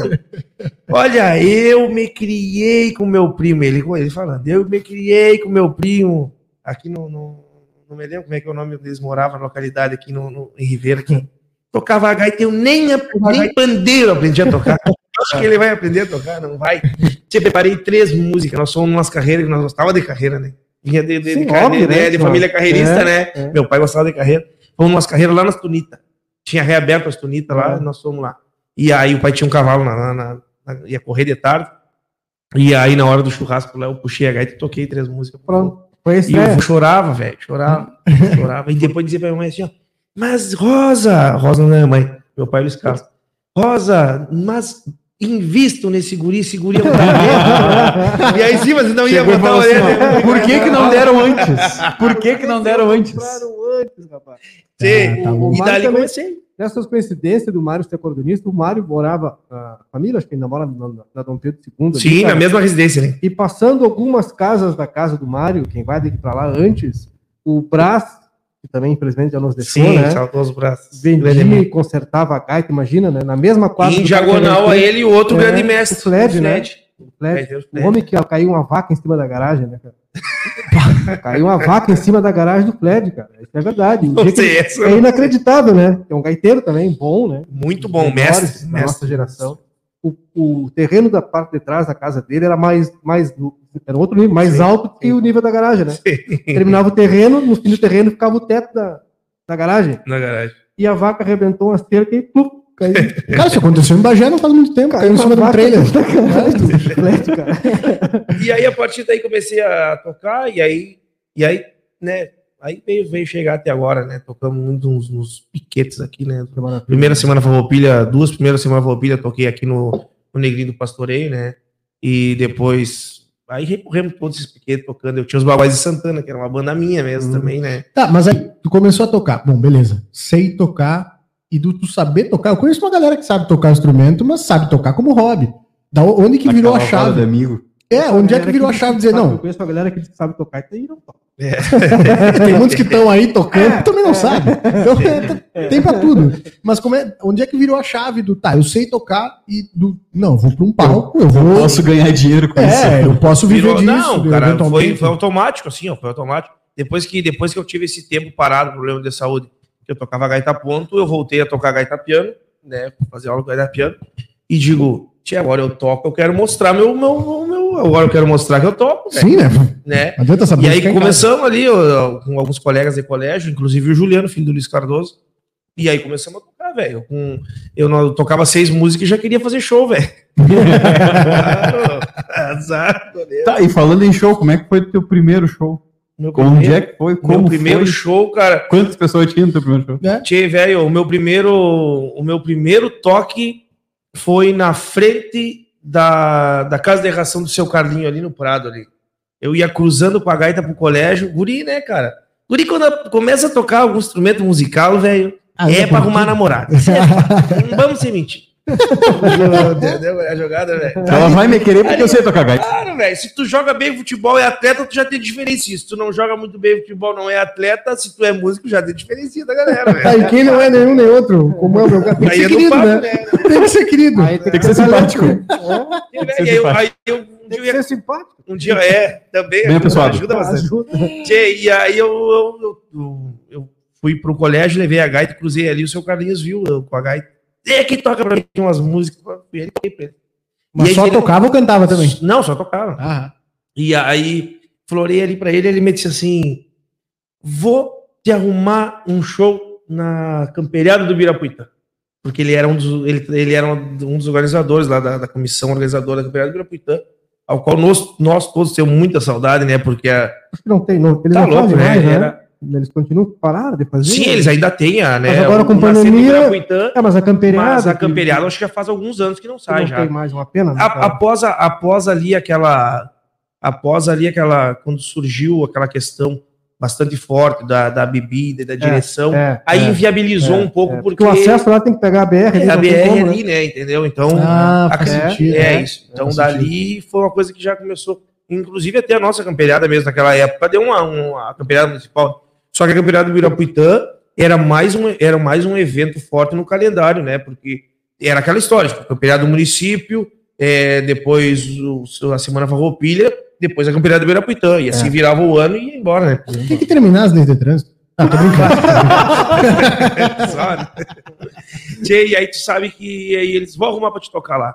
Olha, eu me criei com meu primo, ele, ele falando, eu me criei com meu primo aqui no, no- não me lembro como é que é o nome eles moravam na localidade aqui no, no- em Ribeira aqui. Tocava a gaita, eu nem, nem pandeiro aprendi a tocar. Acho que ele vai aprender a tocar, não vai. Tinha preparei três músicas, nós somos umas carreiras que nós gostava de carreira, né? Vinha de, de,
Sim,
de,
óbvio,
de-
né?
de família carreirista,
É,
né?
é.
Meu pai gostava de carreira. Fomos umas carreiras lá nas Tunitas. Tinha reaberto as Tunitas lá,
É.
nós fomos lá. E aí o pai tinha um cavalo, na- na- na- ia correr de tarde. E aí na hora do churrasco lá, eu puxei a gaita e toquei três músicas.
Pronto. Foi esse,
E eu chorava, velho, chorava, chorava. E depois dizia pra minha mãe assim, ó, mas Rosa, Rosa não é mãe, meu pai Luiz Carlos, Rosa, mas invisto nesse guri, esse guri é um talento. E aí sim, mas não ia
Chegou
botar a
assim,
orelha.
por que que não deram antes? Por que que não deram antes?
Compraram antes, rapaz.
Sim.
Ah, tá.
E dali
também-
comecei.
Nessas coincidências do Mário ser cordonista, o Mário morava, a família, acho que ainda mora na, na Dom Pedro II. ali,
Sim,
cara.
na mesma residência, né?
E passando algumas casas da casa do Mário, quem vai daqui pra lá antes, o Brás, que também infelizmente já nos deixou,
Sim,
né?
saudoso.
Vendia e consertava a gaita, imagina, né? Na mesma quadra.
Em diagonal a ele e o outro
É,
grande mestre.
o Fred,
o
né? O Fred.
Gaiteiro
O
Fred.
homem que caiu uma vaca em cima da garagem, né, cara? Caiu uma vaca em cima da garagem do Fred, cara. Isso é verdade. Ele- É inacreditável, né? É um gaiteiro também, bom, né?
Muito bom, mestre.
da
mestre.
nossa geração. O, o terreno da parte de trás da casa dele era mais, mais era outro nível, mais
Sim,
alto que o nível da garagem, né? Terminava o terreno, no fim do terreno ficava o teto da, da garagem.
Na garagem.
E a vaca arrebentou uma cerca e plum.
Cara, isso aconteceu em Bagé não faz muito tempo. Caiu em cima de um trailer.
E aí, a partir daí, comecei a tocar, e aí, e aí, né, aí veio, veio chegar até agora, né, tocamos muito uns, nos piquetes aqui, né, primeira semana Farroupilha, duas primeiras semanas Farroupilha, toquei aqui no, no Negrinho do Pastoreio, né, e depois, aí recorremos todos esses piquetes tocando, eu tinha os Babais de Santana, que era uma banda minha mesmo
Uhum.
também, né,
Tá, mas aí tu começou a tocar. Bom, beleza. Sei tocar e do tu saber tocar. Eu conheço uma galera que sabe tocar instrumento, mas sabe tocar como hobby. Da onde que virou a chave?
amigo.
É, onde é que virou a chave dizer,
sabe- Eu
não,
conheço uma galera que sabe tocar e não toca.
tem muitos que estão aí tocando também não sabe. Então, é, tem pra tudo. Mas como é, onde é que virou a chave do, tá, eu sei tocar e do, não, vou pra um palco, eu
Eu
vou...
posso ganhar dinheiro com isso.
É, eu posso viver
Virou-
disso.
não, cara, foi, foi automático, assim, ó, foi automático. Depois que, depois que eu tive esse tempo parado, problema de saúde, que eu tocava gaita ponto, eu voltei a tocar gaita piano, né, fazer aula com gaita piano, e digo, tia, agora eu toco, eu quero mostrar meu, meu, meu agora eu quero mostrar que eu toco, velho,
Sim, né?
né?
Adianta saber
E aí
em casa.
começamos ali ó, com alguns colegas de colégio, inclusive o Juliano, filho do Luiz Cardoso, E aí começamos a tocar, velho. Com- Eu, não- eu tocava seis músicas e já queria fazer show, velho. Claro. Azar.
Tá, e falando em show, como é que foi o teu primeiro show?
Meu
Onde
primeiro-
é que foi?
Meu
Como
primeiro
foi?
show, cara.
Quantas pessoas tinha no teu primeiro show?
Tchê, velho, o meu primeiro, o meu primeiro toque foi na frente da, da casa de erração do seu Carlinho ali no Prado ali. Eu ia cruzando com a gaita pro colégio, guri, né, cara? Guri, quando começa a tocar algum instrumento musical, velho,
Ah,
é
é
pra
bom.
arrumar namorada. É vamos se mentir. Entendeu? É a jogada, velho.
Ela vai me querer porque eu sei tocar gaita.
Claro, velho. Se tu joga bem futebol e é atleta, tu já tem diferença. Se tu não joga muito bem futebol, não é atleta, se tu é músico, já tem diferença da galera, velho.
Aí quem não é nenhum nem outro, como é o meu tem que ser
é
querido,
papo,
né?
né?
Tem que ser querido.
Aí
Tem que ser simpático.
E, aí, eu, um dia,
ser simpático.
um dia é, também
Bem
ajuda,
apessoado.
ajuda bastante. E aí eu, eu, eu, eu- eu fui pro colégio, levei a gaita, cruzei ali, o seu Carlinhos viu eu com a gaita. É que toca pra mim umas músicas. Ele, ele.
Mas
aí
só
ele-
tocava ou cantava também?
Não, só tocava.
Ah,
E aí, florei ali pra ele, ele me disse assim: vou te arrumar um show na Camperiada do Birapuitã. Porque ele era um dos, ele, ele era um dos organizadores lá da, da comissão organizadora da Camperiada do Birapuitã, ao qual nós, nós todos temos muita saudade, né? Porque a,
não tem, não. Eles
tá
não
louco, né?
mais, né?
Era-
Eles continuam pararam de fazer.
Sim, eles ainda têm a, né?
Mas agora com pandemia-
Ibirapuitã,
É, mas a camperiada.
mas a
que-
Camperiada acho que já faz alguns anos que não
que
sai
não
já.
tem mais uma pena. né,
A- após, a- após ali aquela após ali aquela quando surgiu aquela questão bastante forte da, da bebida e da direção
É,
aí
é,
inviabilizou
é,
um pouco
é.
porque
o acesso lá tem que pegar a BR.
é,
ali,
a BR
como, né?
ali né entendeu então
Ah,
a- é,
sentido,
é
né?
isso então dali foi uma coisa que já começou inclusive até a nossa camperiada mesmo naquela época deu uma, uma a camperiada municipal só que a camperiada do Ibirapuitã era mais um era mais um evento forte no calendário né porque era aquela história tipo, a camperiada do município é, depois o, a semana farroupilha depois a camperiada do Ibirapuitã e assim virava o ano e ia embora né
Tem que terminar as leis de trânsito. Ah, tô brincando.
Só, né? Tchê, e aí tu sabe que aí eles vão arrumar pra te tocar lá.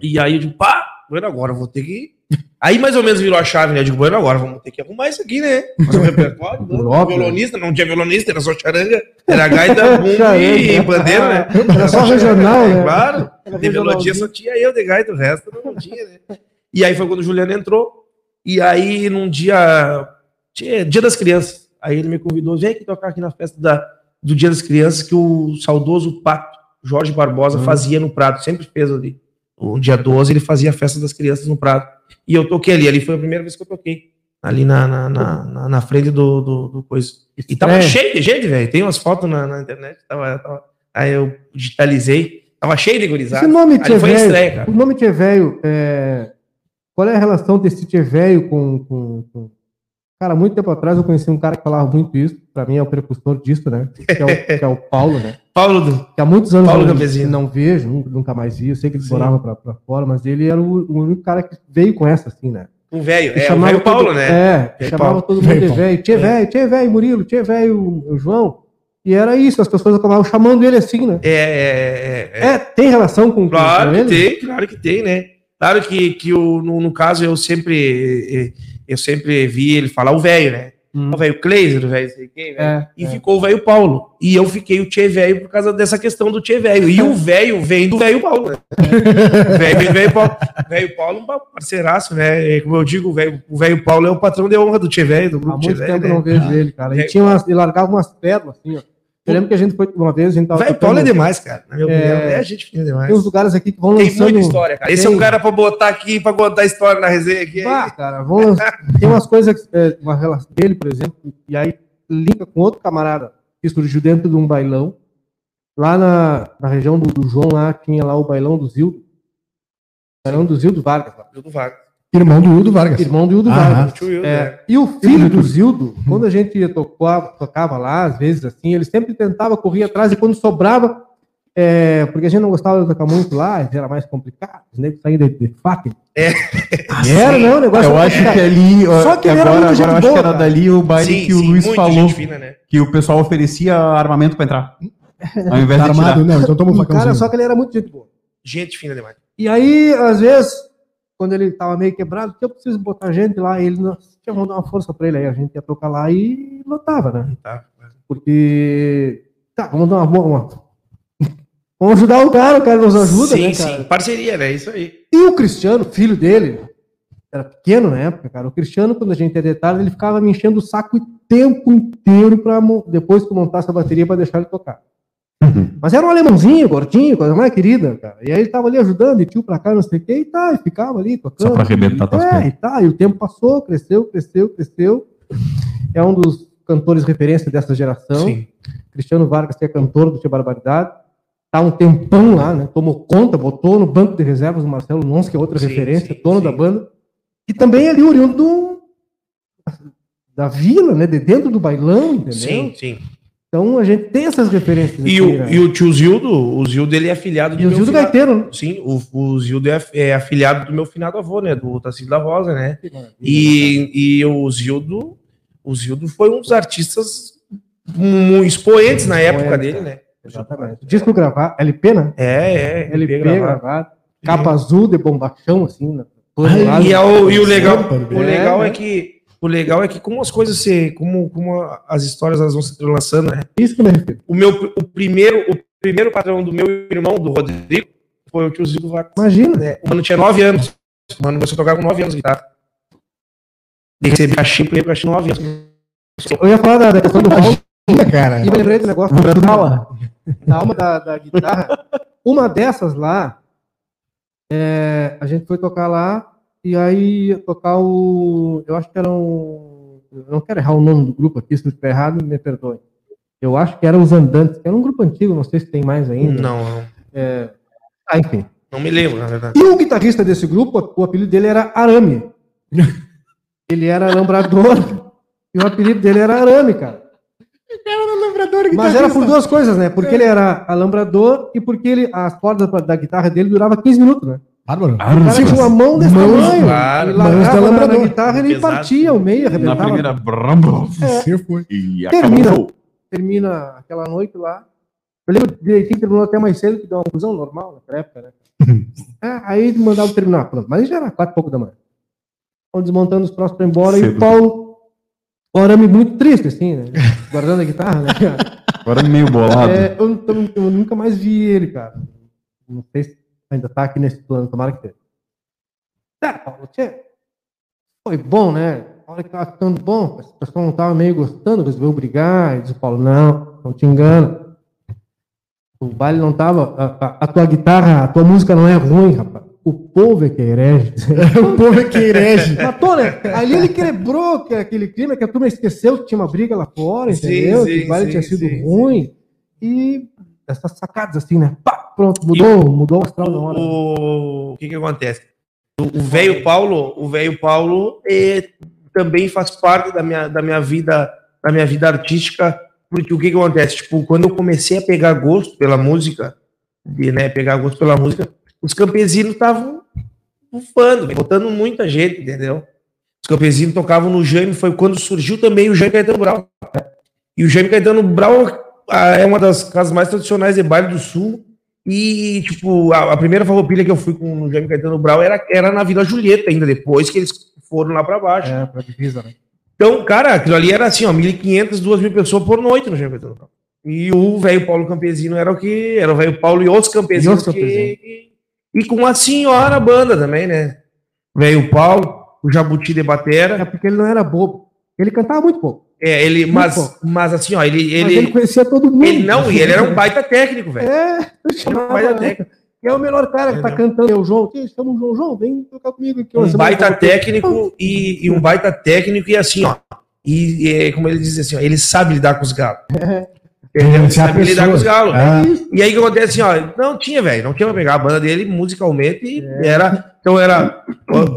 E aí eu digo, pá, agora eu vou ter que. Aí mais ou menos virou a chave, né? Eu digo, bueno, agora vamos ter que arrumar isso aqui, né? Fazer um repertório, né?
Óbvio.
violonista, não tinha violonista, era só charanga, era gaita, bumbo e bandeira, né?
Era só regional, né?
Claro,
Era
de melodia só tinha eu de gaita, o resto não tinha, né? E aí foi quando o Juliano entrou, e aí num dia, dia das crianças, aí ele me convidou, vem aqui tocar aqui na festa da, do Dia das Crianças, que o saudoso Pato, Jorge Barbosa,
Hum.
fazia no Prado, sempre fez ali. O dia 12 ele fazia a festa das crianças no Prado. E eu toquei ali, ali foi a primeira vez que eu toquei. Ali na, na, na, na- frente do, do, do coisa. E tava
É.
cheio de gente, velho. Tem umas fotos na, na internet. Tava, tava- aí eu digitalizei. Tava cheio de gurizada.
Esse nome
Ali
Tchê
foi estreia, cara.
o nome Tchê Velho, é... qual é a relação desse Tchê Velho com, com, com- Cara, muito tempo atrás eu conheci um cara que falava muito isso, pra mim é o precursor disso, né? Que é o, que é o Paulo, né?
Paulo do.
Que há muitos anos
Paulo
eu não, não vejo, nunca, mais vi, eu sei que ele
Sim.
morava pra, pra fora, mas ele era o, o único cara que veio com essa, assim, né?
Um velho. É, o velho Paulo,
todo-
né?
É, chamava
Paulo.
todo mundo de velho. Tchê
É.
velho, tchê velho Murilo, tchê velho o João. E era isso, as pessoas acabavam chamando ele assim, né?
É, é, é, é.
É, tem relação com,
Claro
com
que tem, claro que tem, né? Claro que, que o, no, no caso eu sempre eu sempre vi ele falar o velho, né?
Hum.
O velho Kleiser, o velho sei quem, velho.
É,
E
é.
ficou o velho Paulo. E eu fiquei o Tchê velho por causa dessa questão do Tchê velho. E o velho vem do velho Paulo, né? O velho vem do velho Paulo. Velho Paulo é um parceiraço, né? Como eu digo, o velho o velho Paulo é o patrão de honra do Tchê velho, do
Há
grupo Tchê
muito
velho.
tempo
né?
eu não vejo ele, cara. Ele,
É.
tinha umas, ele largava umas pérolas, assim, ó. Eu lembro que a gente foi uma vez, a gente tava. Tocando-
Paulo é demais, cara. Na minha
É.
opinião, é gente fina demais.
Tem uns lugares aqui que vão
Tem
lançando.
muita história, cara. Esse é
Tem.
um cara pra botar aqui, pra contar história na resenha aqui.
Bah, cara, vão lançar- tem umas coisas, é, uma relação dele, por exemplo, e aí linka com outro camarada que surgiu dentro de um bailão. Lá na, na região do, do João, lá tinha lá o bailão do Zildo. Bailão do Zildo Vargas, lá.
Do Vargas.
Irmão do Hildo Vargas.
irmão do Zildo
Ah,
Vargas.
Tio Wildo,
É,
né?
e o filho do Zildo, quando a gente tocava, tocava lá, às vezes assim, ele sempre tentava correr atrás e quando sobrava, é, porque a gente não gostava de tocar muito lá, era mais complicado, os negros saíam de, de faca.
É.
Era, não, o negócio
Eu
era
acho que ali,
Só que era
agora, agora eu
gente
acho que
boa,
era
cara.
dali o baile que o Luiz
muita
falou,
fina, né?
que o pessoal oferecia armamento pra entrar. Ao invés
Tá
de tirar.
armado? Não, então toma um
O cara,
facãozinho.
só que ele era muito gente boa.
Gente fina demais.
E aí, às vezes, quando ele tava meio quebrado, eu preciso botar gente lá, ele tinha vamos dar uma força pra ele aí, a gente ia tocar lá e lotava, né?
Tá.
Porque Tá, vamos dar uma boa. Uma... Vamos ajudar o cara, o cara nos ajuda,
sim,
né, cara?
sim. Parceria, né? Isso aí.
E o Cristiano, filho dele, era pequeno na época, cara. O Cristiano, quando a gente ia de tarde, ele ficava me enchendo o saco o tempo inteiro para depois que montasse a bateria para deixar ele tocar. Mas era um alemãozinho, gordinho, coisa mais querida, cara. E aí ele tava ali ajudando, e tio pra cá, não sei o que, e tá, e ficava ali tocando.
Só pra arrebentar tuas
É, e tá, e o tempo passou, cresceu, cresceu, cresceu. É um dos cantores referência dessa geração.
Sim.
Cristiano Vargas, que é cantor do Tia Barbaridade. Tá um tempão lá, né? Tomou conta, botou no banco de reservas o Marcelo Nons, que é outra
Sim,
referência,
sim,
dono da banda. E também é ali oriundo do- da vila, né? De dentro do bailão, entendeu?
Sim, sim.
Então a gente tem essas referências.
E
aqui,
o,
né?
e o tio Zildo, o Zildo, ele é afiliado do
E o
meu
Gildo
finado-
Gaiteiro, né?
Sim, o, o Zildo é, é afiliado do meu finado avô, né? Do Tacílio da Rosa, né? E, e o Zildo, o Zildo foi um dos artistas mu- expoentes na época
Expoente,
dele, né?
Exatamente. Disco gravado, LP, né?
É, é.
LP
gravado.
gravado. Capa azul de bombachão, assim, né?
Ai,
E, é o, e o legal, o
é,
legal é
né?
que o legal é que como as coisas se, como, como as histórias elas vão se entrelaçando, né?
Isso que eu me refiro.
O meu, o primeiro, o primeiro patrão do meu irmão, do Rodrigo, foi o tio Zildo Vargas.
Imagina.
né? O mano tinha 9 anos. O mano começou a tocar com 9 anos guitarra. Ele recebia chip porque eu tinha 9 anos.
Eu ia falar da, da questão do Paulo.
cara.
E me lembrei do negócio da alma, da alma da, da guitarra. Uma dessas lá, é, a gente foi tocar lá e aí ia tocar o. Eu acho que era um. Eu não quero errar o nome do grupo aqui, se eu estiver errado, me perdoe. Eu acho que era os Andantes, que era um grupo antigo, não sei se tem mais ainda.
Não, não.
Ah, enfim.
Não me lembro, na verdade.
E o guitarrista desse grupo, o apelido dele era Arame. Ele era alambrador e o apelido dele era Arame, cara. Mas era por duas coisas, né? Porque ele era alambrador e porque ele, as cordas da guitarra dele durava 15 minutos, né?
Bárbaro.
O cara tinha uma mão desse
Mãos,
tamanho.
claro.
ele largava na, na guitarra ele
Pesado.
partia ao meio,
Na
arrebentava.
primeira brambo.
Você foi.
E
Termina.
acabou.
Termina aquela noite lá. Eu lembro direitinho terminou até mais cedo, que deu uma confusão normal naquela época, né? É, aí ele mandava terminar, pronto. Mas já era quatro e pouco da manhã. Estão desmontando os próximos para ir embora e
Cedo.
o Paulo, o arame muito triste, assim, né? Guardando a guitarra, né? cara?
Agora meio bolado.
É, eu, eu- eu nunca mais vi ele, cara. Não sei se ainda tá aqui nesse plano, tomara que esteja. Tá, Paulo, tchê, foi bom, né? A hora que tava ficando bom, o pessoal não tava meio gostando, resolveu brigar. E disse o Paulo, não, não te engana. O baile não tava. A, a- a tua guitarra, a tua música não é ruim, rapaz. O povo é que é herege.
o povo é que é herege.
Matou, né? Ali ele quebrou que- aquele clima que a turma esqueceu que tinha uma briga lá fora,
Sim,
entendeu?
sim,
que o baile
sim,
tinha sido
sim,
ruim. E essas sacadas assim, né? Pá, pronto, mudou, mudou o astral na hora.
O, o que que acontece? O velho Paulo, o velho Paulo eh, também faz parte da minha, da minha vida, da minha vida artística, porque o que que acontece? Tipo, quando eu comecei a pegar gosto pela música, de, né, pegar gosto pela música, os campesinos estavam bufando, botando muita gente, entendeu? Os campesinos tocavam no Jaime, foi quando surgiu também o Jaime Caetano Brau. E o Jaime Caetano Brau ah, é uma das casas mais tradicionais de baile do Sul. E, tipo, a, a primeira farroupilha que eu fui com o Jaime Caetano Brau era, era na Vila Julieta, ainda depois que eles foram lá pra baixo.
É, pra divisa, né?
Então, cara, aquilo ali era assim, ó, 1.500, 2.000 pessoas por noite no Jaime Caetano Brau. E o velho Paulo Campesino era o que. Era o velho Paulo e os campesinos.
E os campesinos.
que- e com a senhora banda também, né? Velho Paulo, o Jabuti de
É
Batera.
porque ele não era bobo. Ele cantava muito pouco.
É, ele,
Muito
mas,
pouco.
mas assim, ó, ele.
Mas ele
ele,
conhecia todo mundo.
ele não, e ele era um baita técnico, velho.
É, eu
Ele era um
chamava,
baita
né?
técnico.
Que é o melhor cara que tá cantando. É o João. Chama o João. João, vem tocar comigo aqui.
um baita técnico e, e um baita técnico e assim, ó. E, é, como ele diz assim, ó, ele sabe lidar com os galos. Entendeu? Ele
a
sabe lidar com os galos. né?
Ah,
E aí o que acontece assim, ó, não tinha, velho, não tinha pra pegar a banda dele musicalmente, era, então era,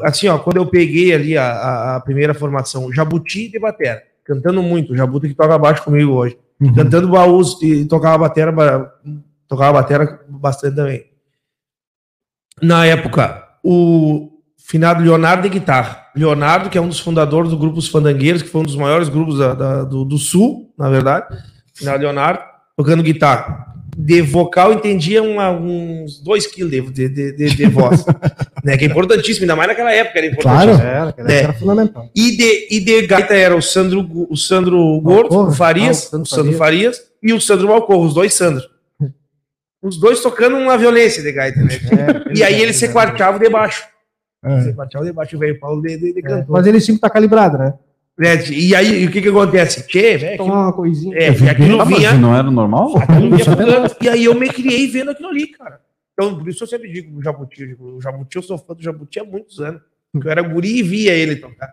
assim, ó, quando eu peguei ali a, a- a primeira formação, Jabuti de batera, cantando muito, o Jabuti que toca baixo comigo hoje,
Uhum.
cantando baús e tocava batera, ba- tocava batera bastante também. Na época, o finado Leonardo de guitarra, Leonardo, que é um dos fundadores do grupo Os Fandangueiros, que foi um dos maiores grupos da- da- do, do Sul, na verdade, finado Leonardo, tocando guitarra. De vocal entendia uma- uns 2 quilos de, de, de, de- voz. né, que é importantíssimo, ainda mais naquela época era importantíssimo.
Claro.
Era, aquela
É.
era fundamental.
E de, e de gaita era o Sandro, o Sandro Gordo, o Farias,
Ah, o
o
Sandro
Sandro Farias. e o Sandro Malcorro, os dois Sandro. Os dois tocando uma violência de gaita, né? e aí eles se quarteavam debaixo.
É.
Se quarteavam debaixo, o velho Paulo de, de, de
É. Mas eles tinham que estar calibrados, né?
Né, E aí, o que que acontece? Tchê, velho, aquilo-
Tomar uma coisinha.
é, e aquilo
Ah, mas
vinha,
não era normal?
aquilo vinha pulando, e aí eu me criei vendo aquilo ali, cara. Então, por isso eu sempre digo o Jabuti, eu digo, o Jabuti, eu sou fã do Jabuti há muitos anos. Porque eu era guri e via ele tocar,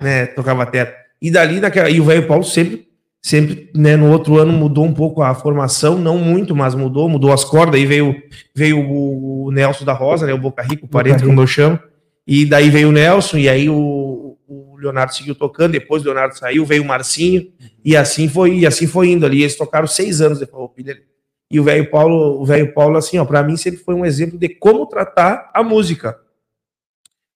né, tocar bateria. E dali, naquela, e o velho Paulo sempre, sempre, né, no outro ano mudou um pouco a formação, não muito, mas mudou, mudou as cordas, aí veio, veio o, Nelson da Rosa, né, o Boca Rico, o parente, como eu chamo, e daí veio o Nelson, e aí o, o Leonardo seguiu tocando, depois o Leonardo saiu, veio o Marcinho, e assim foi, e assim foi indo ali, eles tocaram seis anos de Farroupilha, e o velho Paulo, o velho Paulo, assim, ó, para mim sempre foi um exemplo de como tratar a música.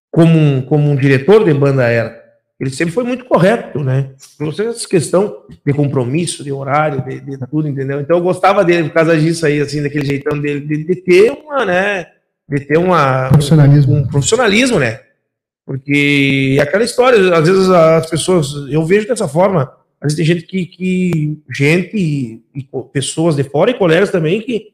Como um, como um diretor de banda era. Ele sempre foi muito correto, né? Não sei essa questão de compromisso, de horário, de, de tudo, entendeu? Então eu gostava dele por causa disso aí, assim, daquele jeitão dele, de, de ter uma, né? De ter uma,
Profissionalismo.
um profissionalismo, né? Porque é aquela história, às vezes as pessoas, eu vejo dessa forma, às vezes tem gente que, que gente e, e pessoas de fora e colegas também que,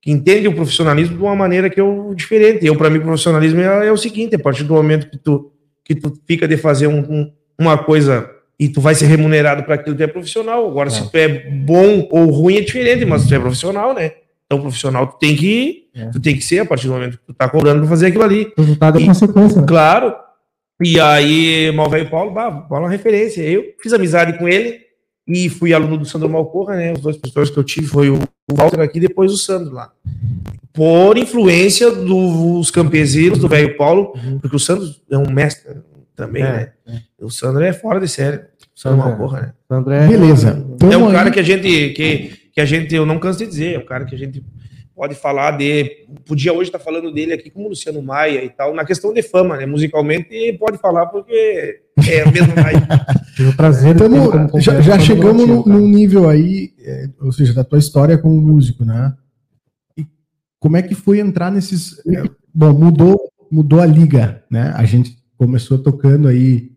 que entendem o profissionalismo de uma maneira que eu diferente. Eu para mim profissionalismo é, é o seguinte, a partir do momento que tu que tu fica de fazer um- um- uma coisa e tu vai ser remunerado para aquilo, tu é profissional. Agora se tu é bom ou ruim é diferente, mas tu é profissional, né? Então profissional tu tem que
É.
tu tem que ser a partir do momento que tu tá cobrando para fazer aquilo ali.
O resultado é
E-
consequência, né?
Claro. E aí, mal velho Paulo, bah, Paulo é uma referência. Eu fiz amizade com ele e fui aluno do Sandro Malcorra, né? Os dois professores que eu tive foi o Walter aqui e depois o Sandro lá. Por influência dos campesinos do velho Paulo, porque o Sandro é um mestre também,
É,
né? O Sandro é fora de série. O Sandro
Sandro é.
Malcorra, né?
O André,
Beleza.
É um cara que a gente, que, que a gente, eu não canso de dizer, é um cara que a gente pode falar de. Podia hoje estar falando dele aqui como Luciano Maia e tal, na questão de fama, né? Musicalmente pode falar porque é a mesma vibe.
tive o prazer de
Tamo-
como
já, já chegamos no- num nível aí, é, ou seja, da tua história como músico, né? E como é que foi entrar nesses. é, bom, mudou, mudou a liga, né? A gente começou tocando aí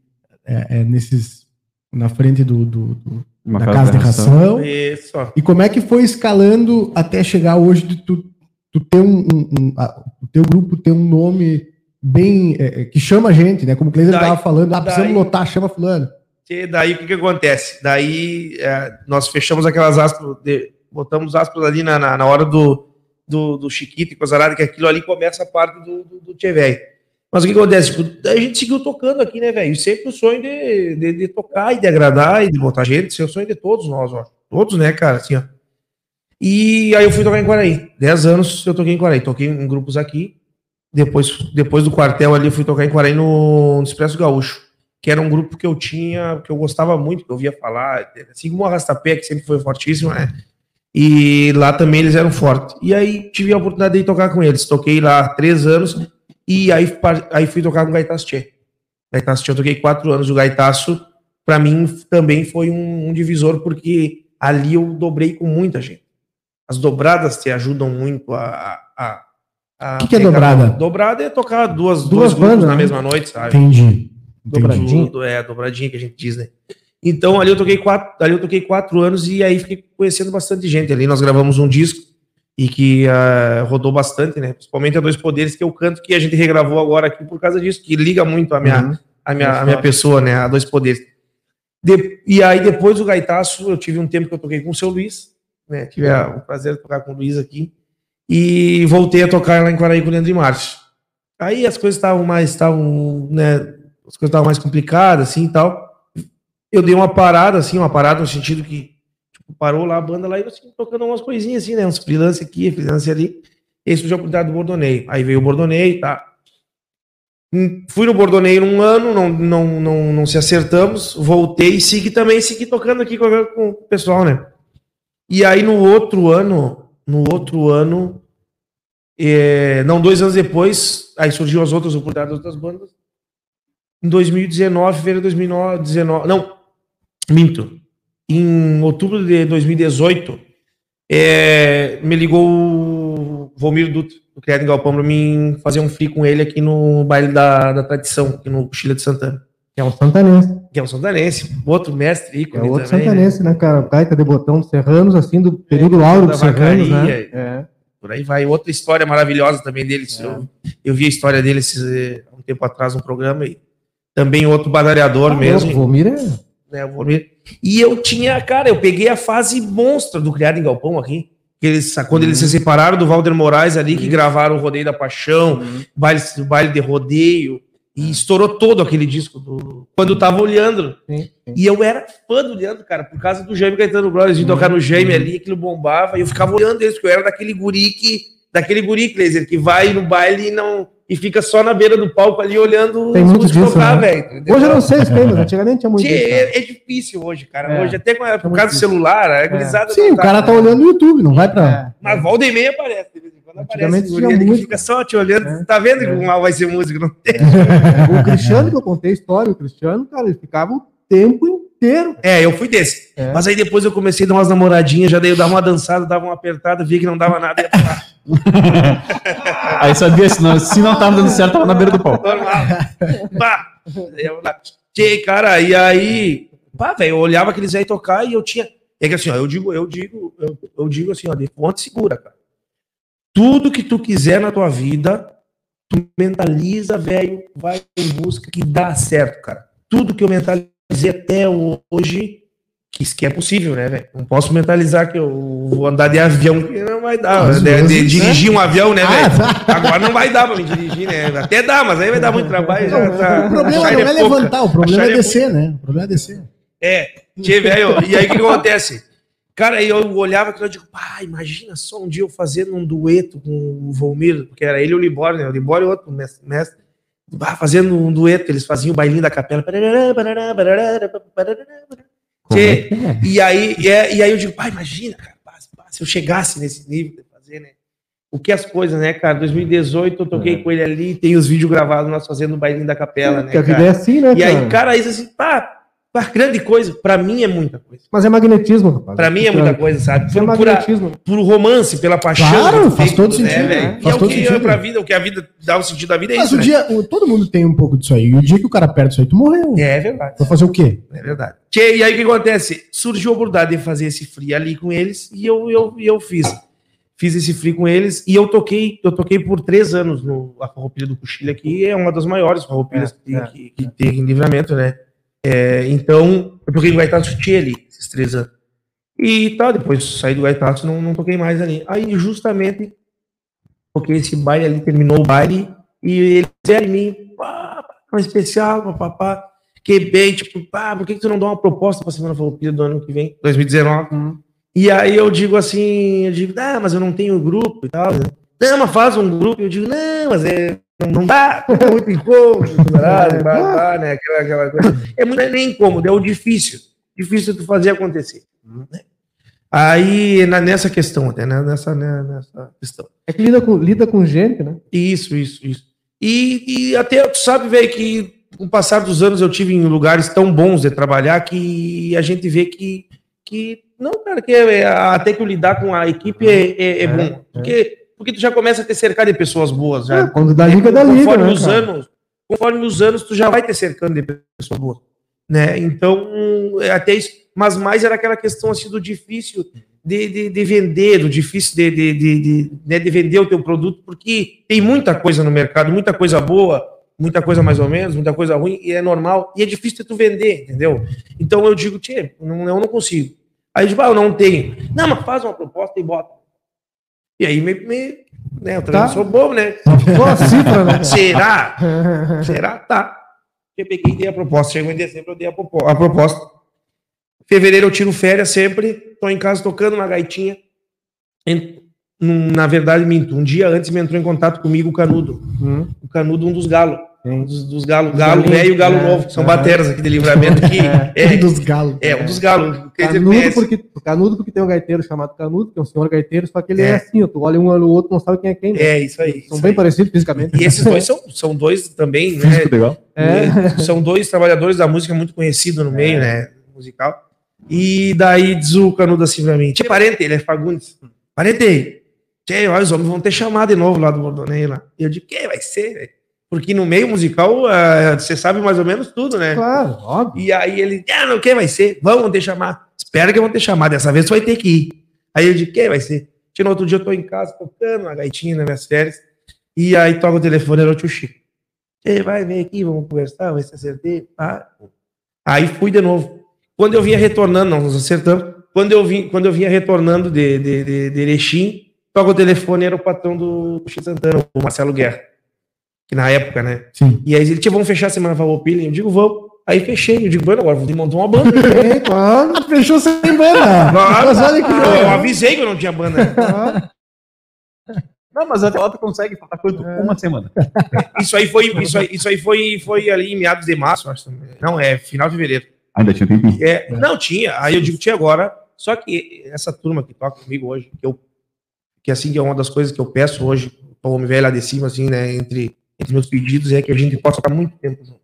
é, é, nesses. na frente do, do- do-
Uma
da casa de ração.
Isso, ó.
E como é que foi escalando até chegar hoje de tu, tu ter um, um- um- a- o teu grupo ter um nome bem é, é, que chama a gente, né? Como o
Daí-
estava falando, ah, precisamos
daí-
lotar, chama fulano.
E daí o que, que acontece? Daí é, nós fechamos aquelas aspas, de- botamos aspas ali na, na, na hora do, do, do Chiquito e coisa arada, que aquilo ali começa a parte do, do, do. Mas o que acontece? Tipo, a gente seguiu tocando aqui, né, velho? Sempre o sonho de, de, de tocar e de agradar e de botar gente, esse é o sonho de todos nós, ó. Todos, né, cara, assim, ó. E aí eu fui tocar em Quaraí. Dez anos eu toquei em Quaraí. Toquei em grupos aqui. Depois, depois do quartel ali, eu fui tocar em Quaraí no, no Expresso Gaúcho que era um grupo que eu tinha, que eu gostava muito, que eu ouvia falar, assim como o Arrastapé, que sempre foi fortíssimo, né? E lá também eles eram fortes. E aí tive a oportunidade de tocar com eles. Toquei lá três anos e aí, aí fui tocar com o Gaitaço Tchê. Gaitaço Tchê, eu toquei quatro anos. O Gaitaço, para mim, também foi um, um divisor, porque ali eu dobrei com muita gente. As dobradas te ajudam muito a. a, a
Que que é dobrada?
Dobrada é tocar duas,
Duas bandas,
na
né?
mesma noite, sabe?
Entendi.
Dobradinha.
Do- É, dobradinha que a gente diz, né? Então ali eu toquei quatro, ali eu toquei quatro anos e aí fiquei conhecendo bastante gente. Ali nós gravamos um disco e que ah, rodou bastante, né? Principalmente a Dois Poderes, que eu canto que a gente regravou agora aqui por causa disso, que liga muito a minha,
Uhum.
a minha, a minha pessoa, né? A Dois Poderes. De- e aí depois do Gaitaço, eu tive um tempo que eu toquei com o seu Luiz, né? Tive a- o prazer de tocar com o Luiz aqui. E voltei a tocar lá em Quaraí com o Leandro e Márcio. Aí as coisas estavam mais, estavam, né? As coisas estavam mais complicadas, assim e tal. Eu dei uma parada, assim, uma parada no sentido que parou lá a banda lá e eu assim, tocando umas coisinhas assim, né? Uns freelance aqui, freelance ali. E aí surgiu a oportunidade do Bordoneio. Aí veio o Bordoneio, tá? Hum, Fui no Bordoneio num ano, não, não, não, não se acertamos, voltei e segui também, segui tocando aqui com, com o pessoal, né? E aí no outro ano, no outro ano, é, não, dois anos depois, aí surgiu as outras oportunidades das outras bandas. Em 2019, fevereiro de 2019, não, minto. Em outubro de 2018, é, me ligou o Volmir Dutra, do Criado em Galpão, para mim fazer um free com ele aqui no baile da, da tradição, aqui no Cochilha de Santana.
Que é um santanense.
Que é o Santanense, outro mestre
É
ícone
outro
também, né?
santanense, né, cara? Gaita de botão dos Serranos, assim, do período áureo
da
dos Serranos, né? É.
Por aí vai. Outra história maravilhosa também deles. Eu, eu vi a história deles eh, há um tempo atrás no programa e também outro badalhador
Ah,
mesmo.
O Vomir é...
né, o Volmir. E eu tinha, cara, eu peguei a fase monstra do Criado em Galpão aqui. Que eles, quando eles se separaram do Walter Moraes ali, que gravaram o Rodeio da Paixão, o baile, baile de rodeio, e estourou todo aquele disco do, quando tava o Leandro.
Sim, sim.
E eu era fã do Leandro, cara, por causa do Jaime Caetano Glória, de tocar no Jaime ali, aquilo bombava, e eu ficava olhando eles, porque eu era daquele guri que, daquele guri, Kleiser, que vai no baile e não e fica só na beira do palco ali olhando
Tem muito disso, né?
velho. entendeu?
Hoje eu não sei se tem, mas antigamente tinha muito
Sim,
isso, cara.
é, é difícil hoje, cara.
É.
Hoje, até com a- por causa do celular, a gurizada
Sim,
não
o cara tá olhando no YouTube, não vai pra.
Mas volta e meia aparece. De vez em quando
Antigamente
aparece.
tinha
Ele
muito.
fica só te olhando.
É.
Tá vendo que mal vai ser música? Não tem.
O Cristiano, que eu contei a história, o Cristiano, cara, ele ficava o tempo inteiro.
É, eu fui desse.
É.
Mas aí depois eu comecei a dar umas namoradinhas, já daí eu dava uma dançada, dava uma apertada, via que não dava nada, ia pra.
Aí sabia, se não, se não tava dando certo, tava na beira do pau.
Normal. Pá. Eu. Tchê, cara, e aí, pá, velho, eu olhava aqueles aí tocar e eu tinha. É que assim, ó, eu digo, eu digo, eu, eu digo assim, ó, de fonte segura, cara. Tudo que tu quiser na tua vida, tu mentaliza, velho, vai em busca que dá certo, cara. Tudo que eu mentalizei até hoje, que isso que é possível, né, velho? Não posso mentalizar que eu vou andar de avião, que não vai dar.
Mas
de, de
você-
dirigir um avião, né,
Ah,
velho? Agora não vai dar pra me dirigir, né? Até dá, mas aí vai dar muito trabalho. Já, tá,
O problema não é
pouca.
levantar, o problema é
ele
descer, né? O problema é descer.
É, tchê, velho. E aí o que acontece? Cara, aí eu olhava aquilo e digo, pá, imagina só um dia eu fazendo um dueto com o Volmir, porque era ele e o Libório, né? O Libório e outro mestre. mestre. Ah, fazendo um dueto, eles faziam o bailinho da capela. Parará. Tchê, e, aí, e, é- e aí eu digo, pá, imagina, cara, se eu chegasse nesse nível de fazer, né? O que as coisas, né, cara? 2018 eu toquei com ele ali, tem os vídeos gravados nós fazendo o bailinho da capela, né?
Porque a vida
cara?
é assim, né,
E aí,
cara?
cara, isso assim, pá, grande coisa. Pra mim é muita coisa.
Mas é magnetismo, rapaz.
Pra mim é muita coisa, sabe?
É
Por, por, a-
magnetismo.
por romance, pela paixão.
Claro, faz todo
feito,
sentido,
velho?
né?
E
Faz
é o
todo
que
sentido.
é pra vida, o que a vida dá o sentido da vida é
Mas
isso,
o
né?
dia, o- todo mundo tem um pouco disso aí. E o dia que o cara perde isso aí, tu morreu.
É verdade.
Vai fazer o quê?
É verdade. Tchê, e aí o que acontece? Surgiu a oportunidade de fazer esse free ali com eles e eu, eu, e eu fiz. Fiz esse free com eles e eu toquei, eu toquei por três anos no a Farroupilha do Cochilha, que é uma das maiores farroupilhas
É,
que,
é.
que, que tem em livramento, né? É, então, eu toquei no Gaitaço ali, esses três anos. E tá, depois saí do Gaitaço, não, não toquei mais ali. Aí, justamente, toquei esse baile ali, terminou o baile, e eles vieram em mim, pá, um especial, papapá. Fiquei bem, tipo, pá, por que, que tu não dá uma proposta pra Semana Farroupilha do ano que vem, 2019? E aí eu digo assim, eu digo, ah, mas eu não tenho grupo e tal. Não, mas faz um grupo. Eu digo, não, mas é, não, dá, é muito incômodo, caralho, blá, blá, né, aquela, aquela coisa. É muito, é nem incômodo, é o difícil. Difícil tu fazer acontecer. né? Aí, na- nessa questão, até, né, nessa, né, nessa questão.
É que lida com, lida com gente, né?
Isso, isso, isso. E, e até, tu sabe, velho, que com o passar dos anos eu tive em lugares tão bons de trabalhar que a gente vê que, que não, cara, que é- é- até que o lidar com a equipe é, é, é bom. Porque, porque tu já começa a ter cercado de pessoas boas. Já.
É, quando dá liga, dá liga,
conforme
né,
os
cara?
anos, conforme os anos, tu já vai ter cercando de pessoas boas. Né? Então, até isso. Mas mais era aquela questão assim do difícil de, de, de vender, do difícil de, de, de, né, de vender o teu produto, porque tem muita coisa no mercado, muita coisa boa, muita coisa mais ou menos, muita coisa ruim, e é normal, e é difícil de tu vender, entendeu? Então eu digo, tchê, não, eu não consigo. Aí eu digo, ah, eu não tenho. Não, mas faz uma proposta e bota. E aí me, me né, eu também
Tá.
sou bobo, né?
Cifra, né?
Será? Será? Tá. Eu peguei e dei a proposta. Chegou em dezembro, eu dei a, propo- a proposta. Fevereiro eu tiro férias sempre. Tô em casa tocando uma gaitinha. Na verdade, minto. Um dia antes me entrou em contato comigo o Canudo.
Hum,
O Canudo, um dos galos. Um dos, dos Galo
galinhos,
velho e o galo
é,
novo. que São
é.
bateras aqui de livramento. Que é,
dos galos.
é, um dos galos.
Canudo porque, canudo porque tem um gaiteiro chamado Canudo, que é um senhor gaiteiro, só que ele é,
É.
assim, ó, tu olha um no outro não sabe quem é quem. né?
É, isso aí.
São
isso
bem
aí.
parecidos fisicamente.
E esses dois são, são dois também, né?
Físico legal.
É.
São dois trabalhadores da música muito conhecidos no meio, né? Musical. E daí diz o Canudo assim pra mim: Tchê, parente, ele é Fagundes. Parente, tchê, olha, os homens vão ter chamado de novo lá do Bordonei lá. E eu digo: que vai ser, velho? Porque no meio musical, ah, você sabe mais ou menos tudo, né?
Claro, óbvio.
E aí ele, ah, não, quem vai ser? Vamos te chamar. Espera que vão te chamar, dessa vez tu vai ter que ir. Aí eu disse, quem vai ser? No outro dia eu tô em casa tocando uma gaitinha nas minhas férias. E aí toca o telefone, era o tio Chico. Ele vai vir aqui, vamos conversar, vai se acertar. Pá. Aí fui de novo. Quando eu vinha retornando, não, nos acertamos. Quando eu, vim, quando eu vinha retornando de, de, de, de Erechim, toca o telefone, era o patrão do Chico Santana, o Marcelo Guerra. Que na época, né?
Sim.
E aí ele, tia, vamos fechar a semana Farroupilha? Eu digo, vamos. Aí fechei. Eu digo, bueno, agora vou ter que montar uma banda.
É, claro, fechou sem banda. Mas olha que
eu,
joia.
avisei que eu não tinha banda.
Não, mas até lá tu consegue falar quanto? Uma semana.
Isso aí foi, isso aí, isso aí foi, foi ali em meados de março, acho. Não, é final de fevereiro.
Ainda tinha tempinho.
É, não tinha. Aí eu digo, tinha agora. Só que essa turma que toca comigo hoje, que eu que assim que é uma das coisas que eu peço hoje para o homem velho lá de cima, assim, né, entre, entre meus pedidos, é que a gente possa tocar muito tempo junto.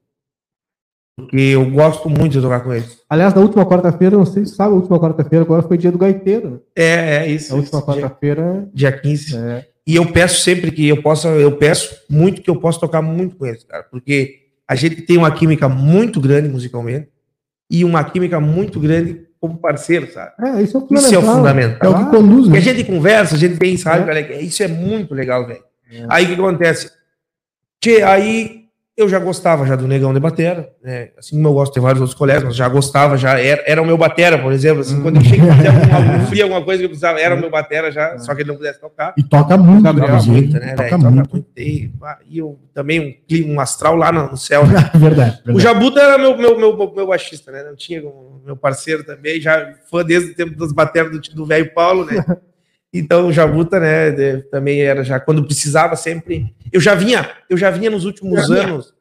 Porque eu gosto muito de tocar com eles.
Aliás, na última quarta-feira, não sei se sabe, a última quarta-feira agora foi dia do gaiteiro. né?
É, é isso.
A última
isso, dia,
quarta-feira.
dia 15.
É,
E eu peço sempre que eu possa, eu peço muito que eu possa tocar muito com eles, cara, porque a gente tem uma química muito grande musicalmente e uma química muito grande como parceiro, sabe?
é, isso é o
Isso é o
fundamental.
É
fundamental.
o que conduz,
Porque
né?
a gente conversa, a gente tem, sabe,
É.
galera? Isso é muito legal, velho.
É.
Aí o que acontece? Tchê, aí eu já gostava já do Negão de Batera, né? Assim como eu gosto de vários outros colegas, mas já gostava, já era, era o meu Batera, por exemplo. Assim, quando eu chego a fazer alguma, algum frio, alguma coisa que eu precisava, era o meu Batera já, só que ele não pudesse tocar.
E toca muito,
Gabriel.
Muito, né?
Toca
Toca
muito.
muito. E, e eu também um clima, um astral lá no, céu. né?
verdade,
O
verdade.
Jabuta era meu, meu, meu, meu baixista, né? Não tinha um- meu parceiro também, já fã desde o tempo das bateras do do velho Paulo, né? Então o Jabuta, né, também era já quando precisava sempre. Eu já vinha, eu já vinha nos últimos anos.